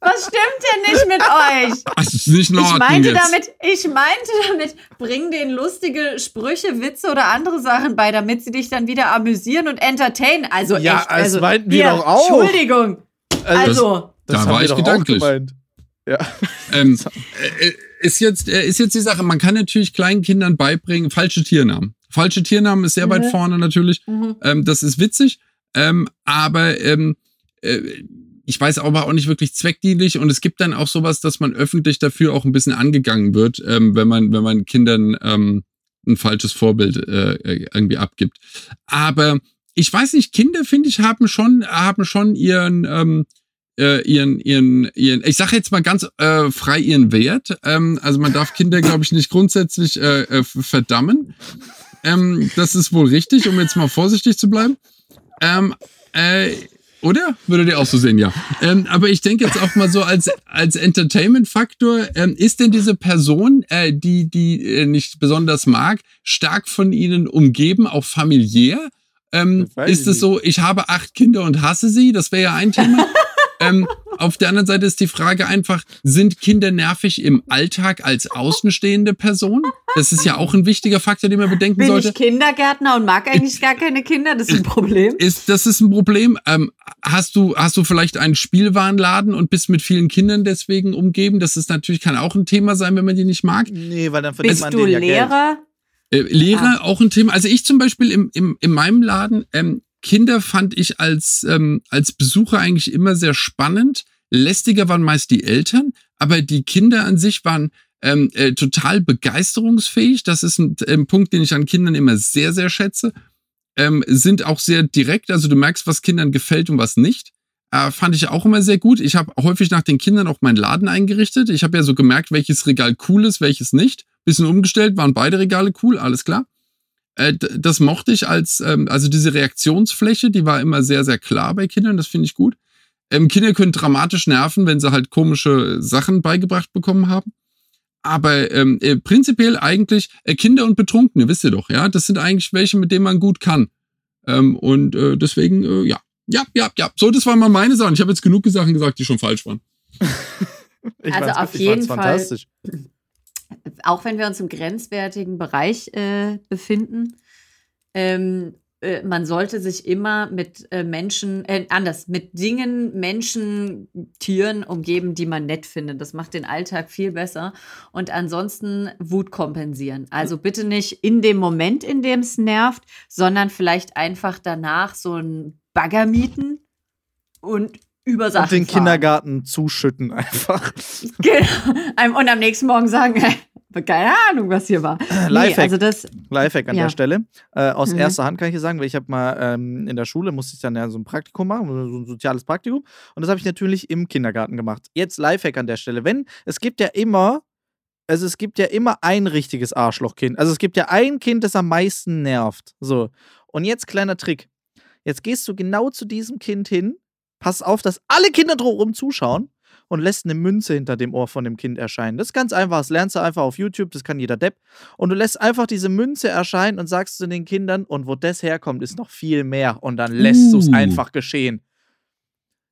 Was stimmt denn nicht mit euch? Das ist nicht in ich meinte jetzt. damit, ich meinte damit, bring denen lustige Sprüche, Witze oder andere Sachen bei, damit sie dich dann wieder amüsieren und entertainen. Also ja, echt, also das meinten wir doch auch. Entschuldigung. Also, das, da war ich gedanklich. Ja. Ähm, äh, ist jetzt, äh, ist jetzt die Sache, man kann natürlich kleinen Kindern beibringen, falsche Tiernamen. Falsche Tiernamen ist sehr mhm. weit vorne natürlich. Mhm. Ähm, das ist witzig. Ähm, aber ähm, äh, ich weiß aber auch nicht wirklich zweckdienlich und es gibt dann auch sowas, dass man öffentlich dafür auch ein bisschen angegangen wird, ähm, wenn man, wenn man Kindern ähm, ein falsches Vorbild äh, irgendwie abgibt. Aber ich weiß nicht, Kinder, finde ich, haben schon, haben schon ihren, ähm, äh, ihren, ihren, ihren, ich sage jetzt mal ganz äh, frei ihren Wert. Ähm, also man darf Kinder, glaube ich, nicht grundsätzlich äh, äh, verdammen. Ähm, das ist wohl richtig, um jetzt mal vorsichtig zu bleiben. Ähm, äh, oder? Würdet ihr auch so sehen, ja. Ähm, aber ich denke jetzt auch mal so als, als Entertainment-Faktor, ähm, ist denn diese Person, äh, die, die äh, nicht besonders mag, stark von ihnen umgeben, auch familiär? Ähm, ist es so, ich habe acht Kinder und hasse sie? Das wäre ja ein Thema. ähm, auf der anderen Seite ist die Frage einfach, sind Kinder nervig im Alltag als außenstehende Person? Das ist ja auch ein wichtiger Faktor, den man bedenken Bin sollte. Ich Kindergärtner und mag eigentlich gar keine Kinder, das ist ein Problem. Ist, das ist ein Problem. Ähm, hast du, hast du vielleicht einen Spielwarenladen und bist mit vielen Kindern deswegen umgeben? Das ist natürlich, kann auch ein Thema sein, wenn man die nicht mag. Nee, weil dann verdient Bist man du ja Lehrer? Geld. Äh, Lehrer ah. auch ein Thema. Also ich zum Beispiel im, im, in meinem Laden, ähm, Kinder fand ich als, ähm, als Besucher eigentlich immer sehr spannend. Lästiger waren meist die Eltern, aber die Kinder an sich waren ähm, äh, total begeisterungsfähig. Das ist ein, ein, Punkt, den ich an Kindern immer sehr, sehr schätze. Ähm, sind auch sehr direkt, also du merkst, was Kindern gefällt und was nicht. Äh, fand ich auch immer sehr gut. Ich habe häufig nach den Kindern auch meinen Laden eingerichtet. Ich habe ja so gemerkt, welches Regal cool ist, welches nicht. Bisschen umgestellt, waren beide Regale cool, alles klar. Äh, das mochte ich als, ähm, also diese Reaktionsfläche, die war immer sehr, sehr klar bei Kindern, das finde ich gut. Ähm, Kinder können dramatisch nerven, wenn sie halt komische Sachen beigebracht bekommen haben. Aber ähm, äh, prinzipiell eigentlich äh, Kinder und Betrunkene, wisst ihr doch, ja, das sind eigentlich welche, mit denen man gut kann. Ähm, und äh, deswegen, äh, ja, ja, ja, ja. So, das waren mal meine Sachen. Ich habe jetzt genug Sachen gesagt, die schon falsch waren. also auf jeden Fall auch wenn wir uns im grenzwertigen Bereich äh, befinden, ähm, äh, man sollte sich immer mit äh, Menschen, äh, anders, mit Dingen, Menschen, Tieren umgeben, die man nett findet. Das macht den Alltag viel besser. Und ansonsten Wut kompensieren. Also bitte nicht in dem Moment, in dem es nervt, sondern vielleicht einfach danach so ein Bagger mieten und über Sachen Und den fahren. Kindergarten zuschütten einfach. Genau. Und am nächsten Morgen sagen, keine Ahnung, was hier war. Nee, Lifehack, also das, Lifehack an ja. der Stelle. Äh, aus mhm. erster Hand kann ich hier sagen, weil ich habe mal ähm, in der Schule, musste ich dann ja so ein Praktikum machen, so ein soziales Praktikum. Und das habe ich natürlich im Kindergarten gemacht. Jetzt Lifehack an der Stelle. Wenn, es gibt ja immer, also es gibt ja immer ein richtiges Arschlochkind. Also es gibt ja ein Kind, das am meisten nervt. So. Und jetzt kleiner Trick. Jetzt gehst du genau zu diesem Kind hin, pass auf, dass alle Kinder drumherum zuschauen und lässt eine Münze hinter dem Ohr von dem Kind erscheinen. Das ist ganz einfach, das lernst du einfach auf YouTube, das kann jeder Depp. Und du lässt einfach diese Münze erscheinen und sagst zu den Kindern, und wo das herkommt, ist noch viel mehr. Und dann lässt uh. du es einfach geschehen.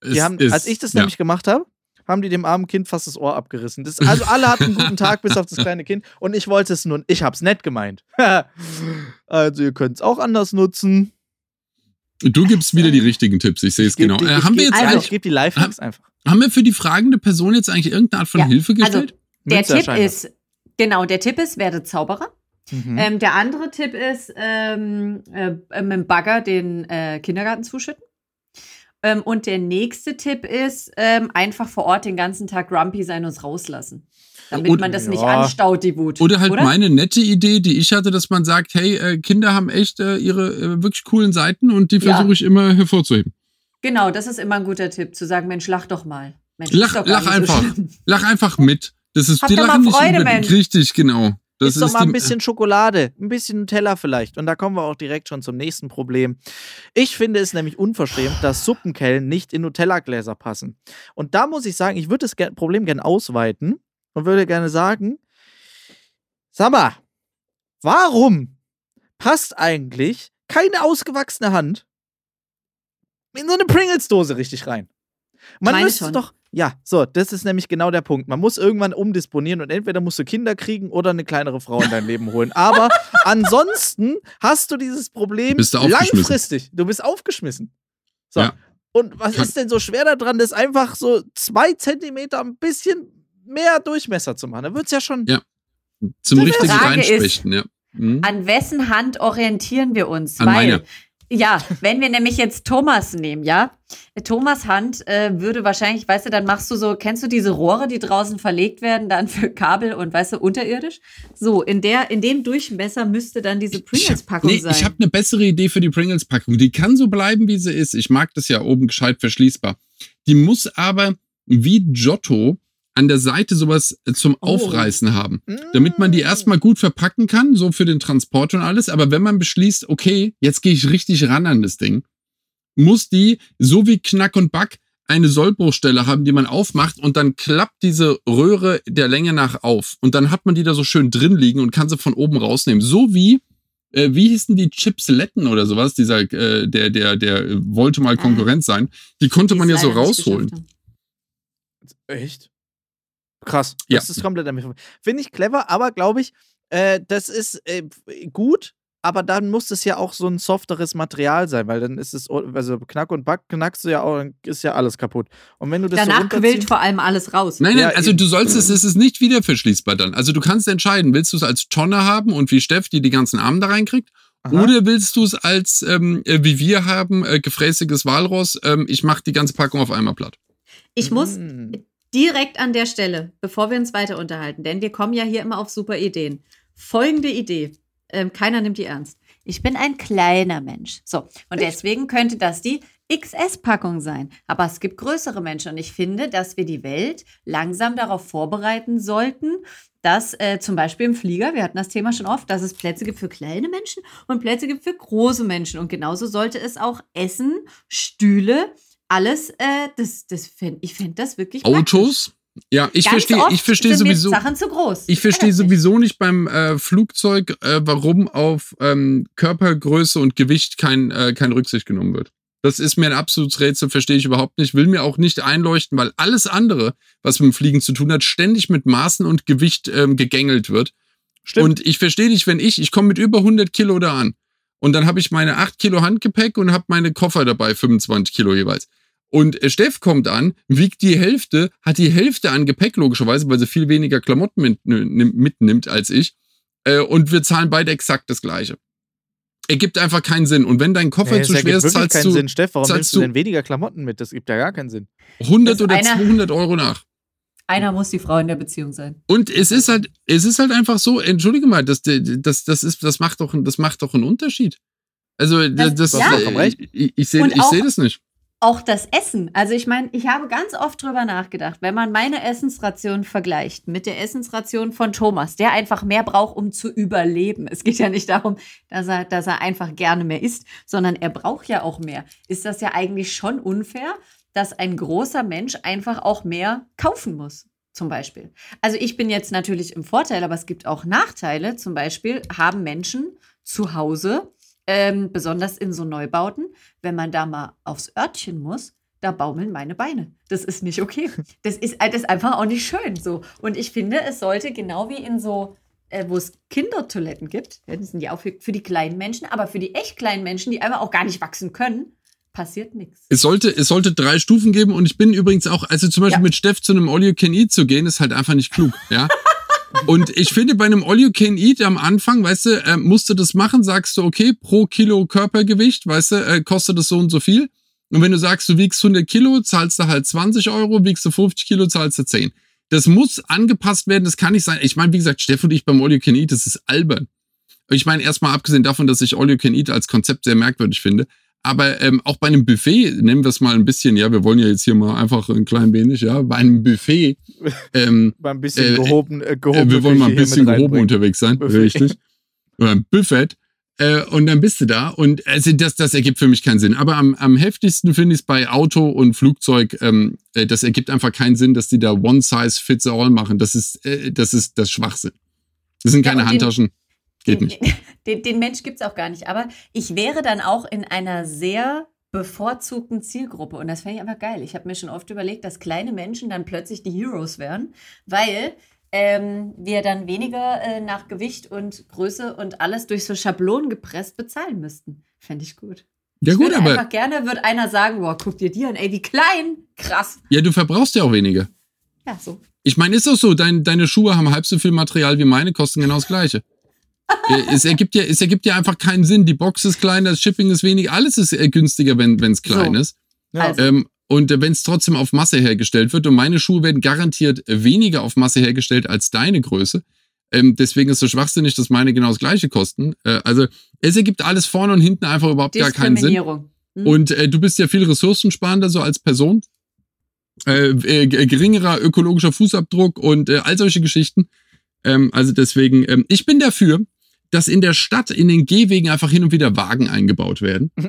Die haben, ist, als ich das ja. nämlich gemacht habe, haben die dem armen Kind fast das Ohr abgerissen. Das, also alle hatten einen guten Tag, bis auf das kleine Kind. Und ich wollte es nun, ich hab's nett gemeint. also ihr könnt es auch anders nutzen. Du gibst wieder die richtigen Tipps, ich sehe es genau. Die, äh, haben wir jetzt also, ich gebe die Lifehacks einfach. Haben wir für die fragende Person jetzt eigentlich irgendeine Art von ja. Hilfe also, gestellt? Also, der Tipp ist, genau, der Tipp ist, werde Zauberer. Mhm. Ähm, der andere Tipp ist, ähm, äh, mit dem Bagger den äh, Kindergarten zuschütten. Ähm, und der nächste Tipp ist, ähm, einfach vor Ort den ganzen Tag grumpy sein und es rauslassen. Damit oder, man das nicht anstaut, die Wut. Oder halt oder? meine nette Idee, die ich hatte, dass man sagt, hey, äh, Kinder haben echt äh, ihre äh, wirklich coolen Seiten und die versuche ja. ich immer hervorzuheben. Genau, das ist immer ein guter Tipp, zu sagen, Mensch, lach doch mal. Mensch, lach, doch lach einfach. So lach einfach mit. Das ist Hab die lachen Freude, nicht Mensch. richtig, genau. Das ist doch mal ein bisschen Schokolade, ein bisschen Nutella vielleicht. Und da kommen wir auch direkt schon zum nächsten Problem. Ich finde es nämlich unverschämt, dass Suppenkellen nicht in Nutella-Gläser passen. Und da muss ich sagen, ich würde das Problem gerne ausweiten und würde gerne sagen, sag mal, warum passt eigentlich keine ausgewachsene Hand in so eine Pringles-Dose richtig rein. Man Meine müsste schon. doch. Ja, so, das ist nämlich genau der Punkt. Man muss irgendwann umdisponieren und entweder musst du Kinder kriegen oder eine kleinere Frau in dein Leben holen. Aber ansonsten hast du dieses Problem bist du langfristig. Du bist aufgeschmissen. So. Ja. Und was ist denn so schwer daran, das einfach so zwei Zentimeter ein bisschen mehr Durchmesser zu machen. Da wird es ja schon. Ja. Zum richtigen Reinspechten, ja. Mhm. An wessen Hand orientieren wir uns? An Weil meine. Ja, wenn wir nämlich jetzt Thomas nehmen, ja, Thomas Hand äh, würde wahrscheinlich, weißt du, dann machst du so, kennst du diese Rohre, die draußen verlegt werden, dann für Kabel und weißt du, unterirdisch? So, in der, in dem Durchmesser müsste dann diese Pringles-Packung nee, sein. Ich habe eine bessere Idee für die Pringles-Packung. Die kann so bleiben, wie sie ist. Ich mag das ja oben gescheit verschließbar. Die muss aber wie Giotto an der Seite sowas äh, zum oh. Aufreißen haben, damit man die mm. erstmal gut verpacken kann, so für den Transport und alles. Aber wenn man beschließt, okay, jetzt gehe ich richtig ran an das Ding, muss die, so wie Knack und Back, eine Sollbruchstelle haben, die man aufmacht und dann klappt diese Röhre der Länge nach auf. Und dann hat man die da so schön drin liegen und kann sie von oben rausnehmen. So wie, äh, wie hießen die Chipsletten oder sowas? Dieser, äh, der, der, der wollte mal ah. Konkurrent sein. Die konnte die man ja so rausholen. Echt? Krass. Ja. Das ist komplett damit. Finde ich clever, aber glaube ich, äh, das ist äh, gut, aber dann muss es ja auch so ein softeres Material sein, weil dann ist es, also Knack und Back knackst du ja auch, dann ist ja alles kaputt. Und wenn du das Danach so quillt vor allem alles raus. Nein, nein, ja, also du sollst es, es ist nicht wieder verschließbar dann. Also du kannst entscheiden, willst du es als Tonne haben und wie Steff, die die ganzen Arme da reinkriegt? Aha. Oder willst du es als, ähm, äh, wie wir haben, äh, gefräßiges Walross, ähm, ich mache die ganze Packung auf einmal platt. Ich muss, mm direkt an der Stelle, bevor wir uns weiter unterhalten, denn wir kommen ja hier immer auf super Ideen. Folgende Idee. Ähm, keiner nimmt die ernst. Ich bin ein kleiner Mensch. So, und deswegen könnte das die XS-Packung sein. Aber es gibt größere Menschen und ich finde, dass wir die Welt langsam darauf vorbereiten sollten, dass äh, zum Beispiel im Flieger, wir hatten das Thema schon oft, dass es Plätze gibt für kleine Menschen und Plätze gibt für große Menschen. Und genauso sollte es auch Essen, Stühle, alles, äh, das, das fänd, ich fände das wirklich. Autos? Ja, ich verstehe, ich verstehe sowieso. Sachen zu groß. Ich verstehe sowieso nicht beim äh, Flugzeug, äh, warum auf ähm, Körpergröße und Gewicht kein, äh, kein Rücksicht genommen wird. Das ist mir ein absolutes Rätsel, verstehe ich überhaupt nicht. Will mir auch nicht einleuchten, weil alles andere, was mit dem Fliegen zu tun hat, ständig mit Maßen und Gewicht ähm, gegängelt wird. Stimmt. Und ich verstehe nicht, wenn ich, ich komme mit über 100 Kilo da an und dann habe ich meine 8 Kilo Handgepäck und habe meine Koffer dabei, 25 Kilo jeweils. Und äh, Steff kommt an, wiegt die Hälfte, hat die Hälfte an Gepäck logischerweise, weil sie viel weniger Klamotten mit, mitnimmt als ich. Äh, und wir zahlen beide exakt das Gleiche. Ergibt einfach keinen Sinn. Und wenn dein Koffer nee, zu schwer ist, zahlst keinen du. Sinn, Steff, warum nimmst du denn weniger Klamotten mit? Das gibt ja gar keinen Sinn. 100 oder einer, 200 Euro nach. Einer muss die Frau in der Beziehung sein. Und es ist halt, es ist halt einfach so, entschuldige mal, das, das, das, ist, das, macht, doch, das macht doch einen Unterschied. Also, das, das, ja. ich, ich sehe seh das nicht auch das Essen. Also ich meine, ich habe ganz oft drüber nachgedacht, wenn man meine Essensration vergleicht mit der Essensration von Thomas, der einfach mehr braucht, um zu überleben. Es geht ja nicht darum, dass er, dass er einfach gerne mehr isst, sondern er braucht ja auch mehr. Ist das ja eigentlich schon unfair, dass ein großer Mensch einfach auch mehr kaufen muss? Zum Beispiel. Also ich bin jetzt natürlich im Vorteil, aber es gibt auch Nachteile. Zum Beispiel haben Menschen zu Hause ähm, besonders in so Neubauten, wenn man da mal aufs Örtchen muss, da baumeln meine Beine. Das ist nicht okay. Das ist, das ist einfach auch nicht schön so. Und ich finde, es sollte genau wie in so, äh, wo es Kindertoiletten gibt, die sind ja auch für, für die kleinen Menschen, aber für die echt kleinen Menschen, die einfach auch gar nicht wachsen können, passiert nichts. Es sollte, es sollte drei Stufen geben und ich bin übrigens auch, also zum Beispiel ja. mit Steff zu einem All You Can Eat zu gehen, ist halt einfach nicht klug, ja. Und ich finde, bei einem All You Can Eat am Anfang, weißt du, äh, musst du das machen, sagst du, okay, pro Kilo Körpergewicht, weißt du, äh, kostet das so und so viel. Und wenn du sagst, du wiegst 100 Kilo, zahlst du halt 20 Euro, wiegst du 50 Kilo, zahlst du 10. Das muss angepasst werden, das kann nicht sein. Ich meine, wie gesagt, Steff und ich beim All You Can Eat, das ist albern. Ich meine, erstmal abgesehen davon, dass ich All You Can Eat als Konzept sehr merkwürdig finde, aber ähm, auch bei einem Buffet, nehmen wir es mal ein bisschen, ja, wir wollen ja jetzt hier mal einfach ein klein wenig, ja, bei einem Buffet. Ähm, mal ein bisschen gehoben, äh, gehoben äh, Wir wollen mal ein bisschen gehoben unterwegs sein, Buffet. richtig. Oder ein Buffet. Äh, und dann bist du da und also das, das ergibt für mich keinen Sinn. Aber am, am heftigsten finde ich es bei Auto und Flugzeug, ähm, äh, das ergibt einfach keinen Sinn, dass die da One Size Fits All machen. Das ist, äh, das ist das Schwachsinn. Das sind keine ja, Handtaschen. Geht den, nicht. Den, den Mensch gibt es auch gar nicht. Aber ich wäre dann auch in einer sehr bevorzugten Zielgruppe. Und das fände ich einfach geil. Ich habe mir schon oft überlegt, dass kleine Menschen dann plötzlich die Heroes wären, weil ähm, wir dann weniger äh, nach Gewicht und Größe und alles durch so Schablonen gepresst bezahlen müssten. Fände ich gut. Ja, ich gut, aber. Einfach gerne wird einer sagen: Boah, guck dir die an, ey, wie klein. Krass. Ja, du verbrauchst ja auch weniger. Ja, so. Ich meine, ist doch so, dein, deine Schuhe haben halb so viel Material wie meine, kosten genau das gleiche. Äh, es, ergibt ja, es ergibt ja einfach keinen Sinn. Die Box ist klein, das Shipping ist wenig, alles ist äh, günstiger, wenn es klein so. ist. Ja. Also. Ähm, und äh, wenn es trotzdem auf Masse hergestellt wird und meine Schuhe werden garantiert weniger auf Masse hergestellt als deine Größe. Ähm, deswegen ist es so schwachsinnig, dass meine genau das gleiche kosten. Äh, also es ergibt alles vorne und hinten einfach überhaupt gar keinen Sinn. Mhm. Und äh, du bist ja viel ressourcensparender so als Person. Äh, äh, geringerer ökologischer Fußabdruck und äh, all solche Geschichten. Ähm, also deswegen, ähm, ich bin dafür, dass in der Stadt in den Gehwegen einfach hin und wieder Wagen eingebaut werden.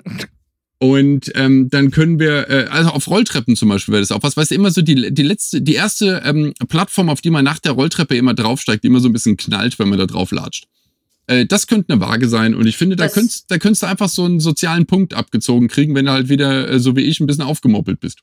Und ähm, dann können wir, äh, also auf Rolltreppen zum Beispiel wäre das auch was, weißt du, immer so die, die letzte, die erste ähm, Plattform, auf die man nach der Rolltreppe immer draufsteigt, die immer so ein bisschen knallt, wenn man da drauf latscht. Äh, das könnte eine Waage sein. Und ich finde, da könntest, da könntest du einfach so einen sozialen Punkt abgezogen kriegen, wenn du halt wieder, äh, so wie ich, ein bisschen aufgemoppelt bist.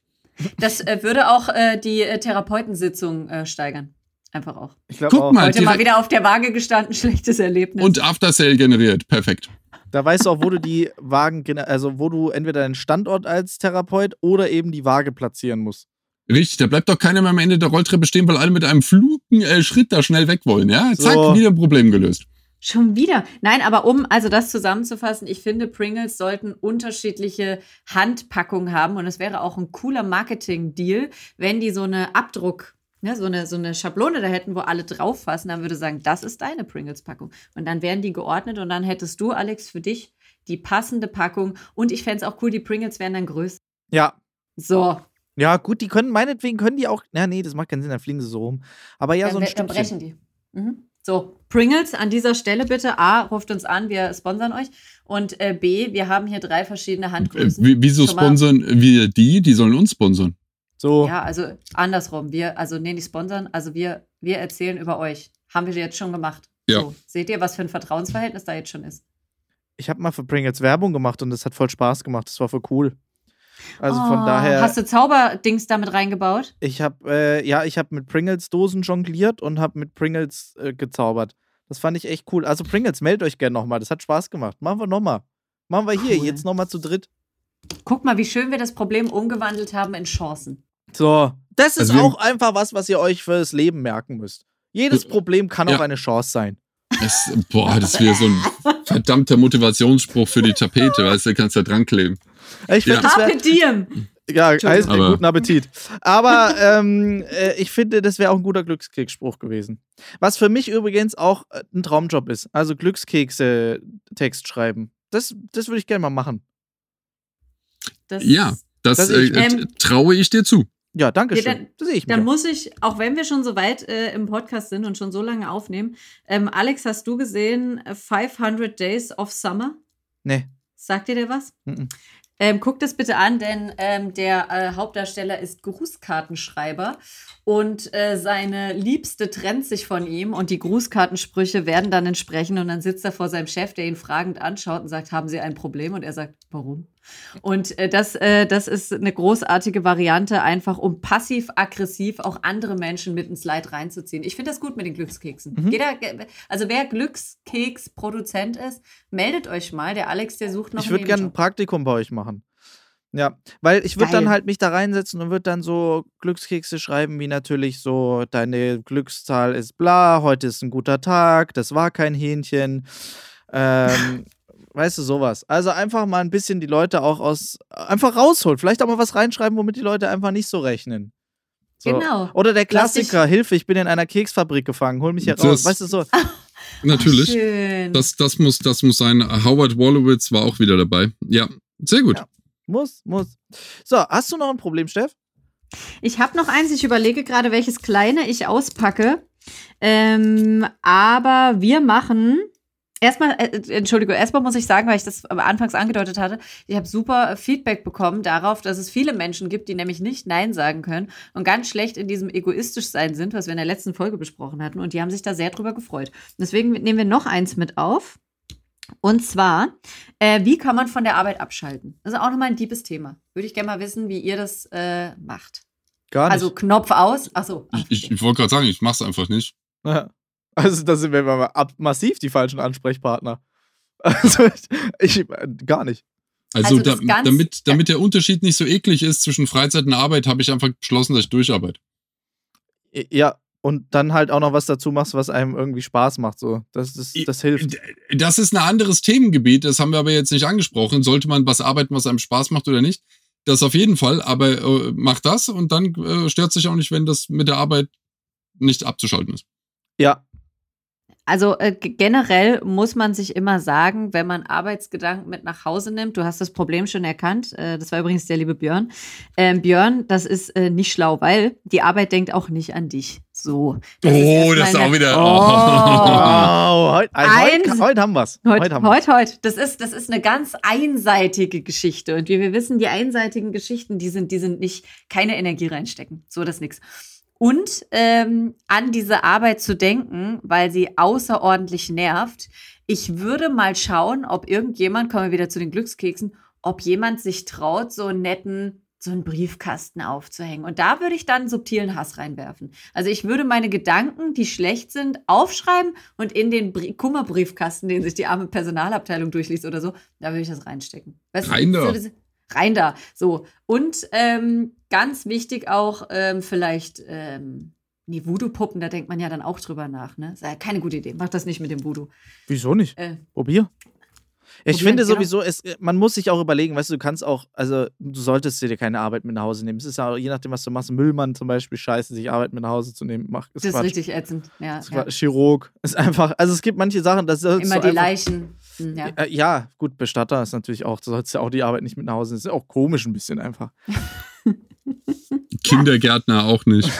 Das äh, würde auch äh, die äh, Therapeutensitzung äh, steigern. Einfach auch. Ich Guck auch. mal. Heute mal wieder auf der Waage gestanden, schlechtes Erlebnis. Und After Sale generiert. Perfekt. Da weißt du auch, wo du die Wagen, also wo du entweder deinen Standort als Therapeut oder eben die Waage platzieren musst. Richtig, da bleibt doch keiner mehr am Ende der Rolltreppe stehen, weil alle mit einem flugen äh, Schritt da schnell weg wollen, ja? Zack, so. wieder ein Problem gelöst. Schon wieder. Nein, aber um also das zusammenzufassen, ich finde, Pringles sollten unterschiedliche Handpackungen haben und es wäre auch ein cooler Marketing-Deal, wenn die so eine Abdruck ne, so, eine, so eine Schablone da hätten, wo alle drauf fassen, dann würde sagen, das ist deine Pringles-Packung. Und dann wären die geordnet und dann hättest du, Alex, für dich die passende Packung. Und ich fände es auch cool, die Pringles wären dann größer. Ja. So. Ja, gut, die können, meinetwegen können die auch, ja, nee, das macht keinen Sinn, dann fliegen sie so rum. Aber ja, dann, so ein Stückchen. Dann brechen die. Mhm. So, Pringles an dieser Stelle bitte. A, ruft uns an, wir sponsern euch. Und äh, B, wir haben hier drei verschiedene Handgrößen. Äh, wieso sponsern wir die? Die sollen uns sponsern. So. Ja, also andersrum. Wir, also nee, nicht sponsern, also wir, wir erzählen über euch. Haben wir jetzt schon gemacht. Ja. So, seht ihr, was für ein Vertrauensverhältnis da jetzt schon ist? Ich habe mal für Pringles Werbung gemacht und das hat voll Spaß gemacht. Das war voll cool. Also oh, von daher. Hast du Zauberdings damit reingebaut? Ich habe, äh, ja, ich habe mit Pringles Dosen jongliert und habe mit Pringles äh, gezaubert. Das fand ich echt cool. Also Pringles, meldet euch gerne nochmal. Das hat Spaß gemacht. Machen wir nochmal. Machen wir hier, cool. jetzt nochmal zu dritt. Guck mal, wie schön wir das Problem umgewandelt haben in Chancen. So, das ist also auch einfach was, was ihr euch fürs Leben merken müsst. Jedes Problem kann ja. auch eine Chance sein. Es, boah, das wäre so ein verdammter Motivationsspruch für die Tapete, weißt du, kannst da dran kleben. Ich ja. Carpe diem. Ja, heißt Aber. guten Appetit. Aber ähm, äh, ich finde, das wäre auch ein guter Glückskeksspruch gewesen. Was für mich übrigens auch äh, ein Traumjob ist. Also Glückskekse-Text schreiben. Das, das würde ich gerne mal machen. Das ja, das, das äh, ähm, traue ich dir zu. Ja, danke schön. Ja, dann, das sehe ich Dann muss ich, auch wenn wir schon so weit äh, im Podcast sind und schon so lange aufnehmen, ähm, Alex, hast du gesehen 500 äh, Days of Summer? Nee. Sagt dir der was? Mhm. Ähm, guckt es bitte an, denn ähm, der äh, Hauptdarsteller ist Grußkartenschreiber und äh, seine Liebste trennt sich von ihm und die Grußkartensprüche werden dann entsprechen und dann sitzt er vor seinem Chef, der ihn fragend anschaut und sagt, haben Sie ein Problem? Und er sagt, warum? Und äh, das, äh, das ist eine großartige Variante, einfach um passiv-aggressiv auch andere Menschen mit ins Leid reinzuziehen. Ich finde das gut mit den Glückskeksen. Mhm. Jeder, also wer Glückskeks-Produzent ist, meldet euch mal. Der Alex, der sucht noch Ich würde gerne ein Praktikum bei euch machen. Ja, weil ich würde dann halt mich da reinsetzen und würde dann so Glückskekse schreiben, wie natürlich so, deine Glückszahl ist bla, heute ist ein guter Tag, das war kein Hähnchen. Ähm, Weißt du, sowas. Also einfach mal ein bisschen die Leute auch aus, einfach rausholen. Vielleicht auch mal was reinschreiben, womit die Leute einfach nicht so rechnen. So. Genau. Oder der Klassiker, Hilfe, ich bin in einer Keksfabrik gefangen, hol mich hier raus. Weißt du so. Natürlich. Ach, das, das, muss, das muss sein. Howard Wolowitz war auch wieder dabei. Ja, sehr gut. Ja. Muss, muss. So, hast du noch ein Problem, Steff? Ich habe noch eins. Ich überlege gerade, welches kleine ich auspacke. Ähm, aber wir machen Erstmal, äh, äh, Entschuldigung, erstmal muss ich sagen, weil ich das anfangs angedeutet hatte, ich habe super Feedback bekommen darauf, dass es viele Menschen gibt, die nämlich nicht Nein sagen können und ganz schlecht in diesem egoistisch sein sind, was wir in der letzten Folge besprochen hatten. Und die haben sich da sehr drüber gefreut. Deswegen nehmen wir noch eins mit auf. Und zwar, äh, wie kann man von der Arbeit abschalten? Das ist auch nochmal ein liebes Thema. Würde ich gerne mal wissen, wie ihr das äh, macht. Gar nicht. Also Knopf aus. Achso. Ach, ich, ich, ich wollte gerade sagen, ich mache es einfach nicht. Ja. Also, da sind wir mal massiv die falschen Ansprechpartner. Also, ich, ich gar nicht. Also, also da, damit, damit der Unterschied nicht so eklig ist zwischen Freizeit und Arbeit, habe ich einfach beschlossen, dass ich durcharbeite. Ja, und dann halt auch noch was dazu machst, was einem irgendwie Spaß macht. So, das, ist, das hilft. Das ist ein anderes Themengebiet, das haben wir aber jetzt nicht angesprochen. Sollte man was arbeiten, was einem Spaß macht oder nicht? Das auf jeden Fall, aber äh, macht das und dann äh, stört sich auch nicht, wenn das mit der Arbeit nicht abzuschalten ist. Ja, also äh, generell muss man sich immer sagen, wenn man Arbeitsgedanken mit nach Hause nimmt, du hast das Problem schon erkannt, äh, das war übrigens der liebe Björn. Ähm, Björn, das ist äh, nicht schlau, weil die Arbeit denkt auch nicht an dich. So. Das oh, ist das ist auch wieder. Oh, oh. Heute, also heute, heute, haben wir es. Heute, heute, heute, heute. Das ist, das ist eine ganz einseitige Geschichte. Und wie wir wissen, die einseitigen Geschichten, die sind, die sind nicht, keine Energie reinstecken. So, das ist nichts und ähm, an diese Arbeit zu denken, weil sie außerordentlich nervt. Ich würde mal schauen, ob irgendjemand, kommen wir wieder zu den Glückskeksen, ob jemand sich traut, so einen netten, so einen Briefkasten aufzuhängen. Und da würde ich dann subtilen Hass reinwerfen. Also ich würde meine Gedanken, die schlecht sind, aufschreiben und in den Brie Kummerbriefkasten, den sich die arme Personalabteilung durchliest oder so, da würde ich das reinstecken. Weißt Rein da. So, rein da. So. Und ähm, ganz wichtig auch ähm, vielleicht, ähm, nee, Voodoo-Puppen, da denkt man ja dann auch drüber nach, ne? Ist ja keine gute Idee. Mach das nicht mit dem Voodoo. Wieso nicht? Äh, Probier. Ich finde genau. sowieso, es, man muss sich auch überlegen, weißt du, du kannst auch, also du solltest dir keine Arbeit mit nach Hause nehmen. Es ist ja je nachdem, was du machst, Müllmann zum Beispiel, scheiße, sich Arbeit mit nach Hause zu nehmen. Mach, ist das ist richtig ätzend, ja. Ist ja. Chirurg, ist einfach, also es gibt manche Sachen, das ist Immer die Leichen. Hm, ja. Äh, ja, gut, Bestatter ist natürlich auch, du sollst ja auch die Arbeit nicht mit nach Hause nehmen. Das ist auch komisch ein bisschen einfach. Kindergärtner auch nicht.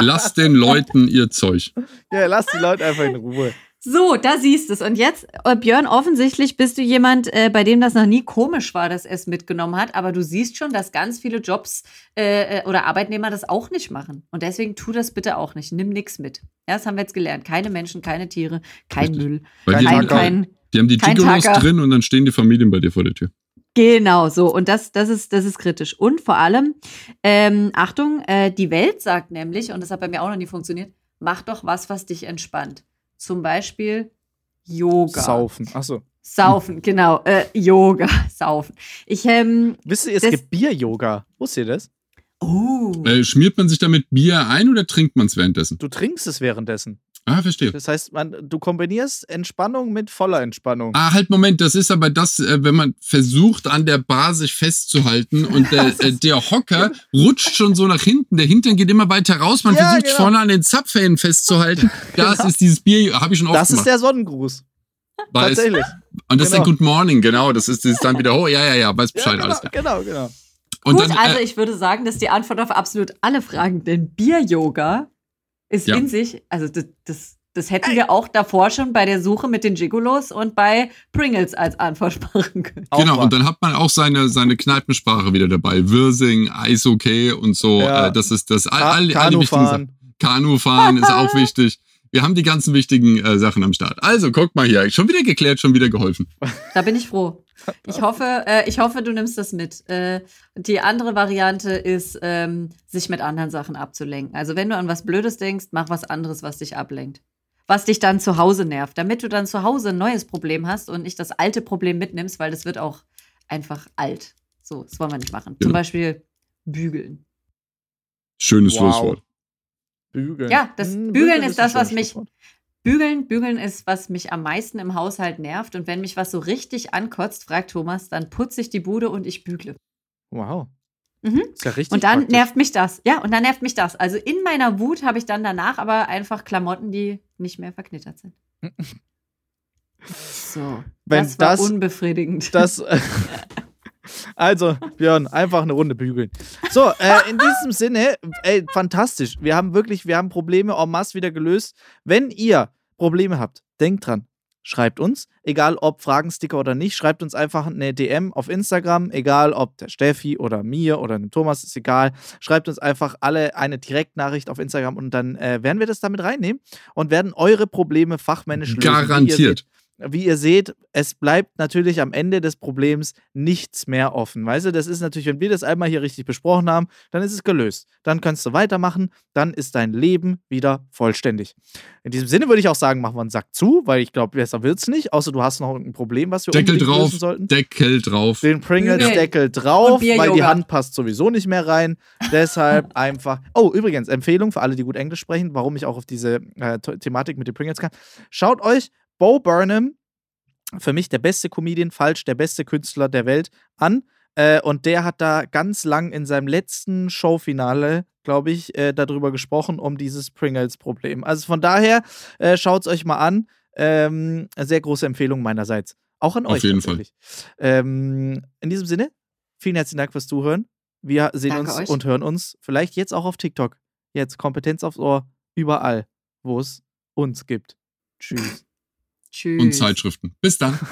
lass den Leuten ihr Zeug. Ja, lass die Leute einfach in Ruhe. So, da siehst du es. Und jetzt, äh, Björn, offensichtlich bist du jemand, äh, bei dem das noch nie komisch war, dass er es mitgenommen hat. Aber du siehst schon, dass ganz viele Jobs äh, äh, oder Arbeitnehmer das auch nicht machen. Und deswegen tu das bitte auch nicht. Nimm nichts mit. Ja, das haben wir jetzt gelernt. Keine Menschen, keine Tiere, kein Richtig. Müll. Kein, kein, die haben die Gigolos drin und dann stehen die Familien bei dir vor der Tür. Genau, so. Und das, das, ist, das ist kritisch. Und vor allem, ähm, Achtung, äh, die Welt sagt nämlich, und das hat bei mir auch noch nie funktioniert, mach doch was, was dich entspannt. Zum Beispiel Yoga. Saufen, achso. Saufen, genau. Äh, Yoga, saufen. Ich, ähm, Wisst ihr, es gibt Bier-Yoga. Wusstet ihr das? Oh. Äh, schmiert man sich damit Bier ein oder trinkt man es währenddessen? Du trinkst es währenddessen. Ah, verstehe. Das heißt, man, du kombinierst Entspannung mit voller Entspannung. Ah, halt, Moment, das ist aber das, äh, wenn man versucht, an der Bar sich festzuhalten und der, äh, der Hocker rutscht schon so nach hinten, der Hintern geht immer weiter raus, man ja, versucht genau. vorne an den Zapfhähnen festzuhalten. Das genau. ist dieses Bier, habe ich schon oft Das ist der Sonnengruß. Weiß. Tatsächlich. Und das genau. ist der Good Morning, genau. Das ist, das ist dann wieder, oh, ja, ja, ja, weiß Bescheid, ja, genau, alles klar. Genau, genau. Und Gut, dann, also äh, ich würde sagen, dass die Antwort auf absolut alle Fragen, denn Bier-Yoga ist ja. in sich, also das, das das hätten wir auch davor schon bei der Suche mit den Gigolos und bei Pringles als Antwort machen können. Genau, und dann hat man auch seine, seine Kneipensprache wieder dabei. Wirsing, Eishockey und so. Ja. Äh, das ist das all, all, all die wichtigen Sachen. Kanufahren ist auch wichtig. Wir haben die ganzen wichtigen äh, Sachen am Start. Also, guck mal hier. Schon wieder geklärt, schon wieder geholfen. Da bin ich froh. Ich hoffe, äh, ich hoffe, du nimmst das mit. Äh, die andere Variante ist, ähm, sich mit anderen Sachen abzulenken. Also, wenn du an was Blödes denkst, mach was anderes, was dich ablenkt was dich dann zu Hause nervt, damit du dann zu Hause ein neues Problem hast und nicht das alte Problem mitnimmst, weil das wird auch einfach alt. So, das wollen wir nicht machen. Zum Beispiel bügeln. Schönes wow. Schlusswort. Bügeln. Ja, das hm, Bügeln, Bügeln ist, ist das, was mich. Bügeln, bügeln ist, was mich am meisten im Haushalt nervt. Und wenn mich was so richtig ankotzt, fragt Thomas, dann putze ich die Bude und ich bügle. Wow. Mhm. Ist ja richtig und dann praktisch. nervt mich das. Ja, und dann nervt mich das. Also in meiner Wut habe ich dann danach aber einfach Klamotten, die nicht mehr verknittert sind. so. Wenn das war das, unbefriedigend. Das. also, Björn, einfach eine Runde bügeln. So, äh, in diesem Sinne, ey, fantastisch. Wir haben wirklich, wir haben Probleme en masse wieder gelöst. Wenn ihr Probleme habt, denkt dran, schreibt uns, egal ob Fragensticker oder nicht, schreibt uns einfach eine DM auf Instagram, egal ob der Steffi oder mir oder dem Thomas, ist egal. Schreibt uns einfach alle eine Direktnachricht auf Instagram und dann äh, werden wir das damit reinnehmen und werden eure Probleme fachmännisch lösen. Garantiert. Wie ihr seht, es bleibt natürlich am Ende des Problems nichts mehr offen. Weißt du, das ist natürlich, wenn wir das einmal hier richtig besprochen haben, dann ist es gelöst. Dann kannst du weitermachen, dann ist dein Leben wieder vollständig. In diesem Sinne würde ich auch sagen, machen wir einen Sack zu, weil ich glaube, besser wird es nicht, außer du hast noch ein Problem, was wir Deckel drauf, lösen sollten. Deckel drauf. Den Pringles-Deckel drauf, weil die Hand passt sowieso nicht mehr rein. Deshalb einfach. Oh, übrigens, Empfehlung für alle, die gut Englisch sprechen, warum ich auch auf diese äh, Thematik mit den Pringles kann. Schaut euch Bo Burnham, für mich der beste Comedian, falsch, der beste Künstler der Welt, an. Äh, und der hat da ganz lang in seinem letzten Showfinale, glaube ich, äh, darüber gesprochen, um dieses Pringles-Problem. Also von daher, äh, schaut es euch mal an. Ähm, sehr große Empfehlung meinerseits. Auch an Auf euch. Auf jeden Fall. Ähm, in diesem Sinne, vielen herzlichen Dank fürs Zuhören. Wir sehen Danke uns euch. und hören uns vielleicht jetzt auch auf TikTok. Jetzt Kompetenz aufs Ohr, überall, wo es uns gibt. Tschüss. Tschüss. Und Zeitschriften. Bis dann.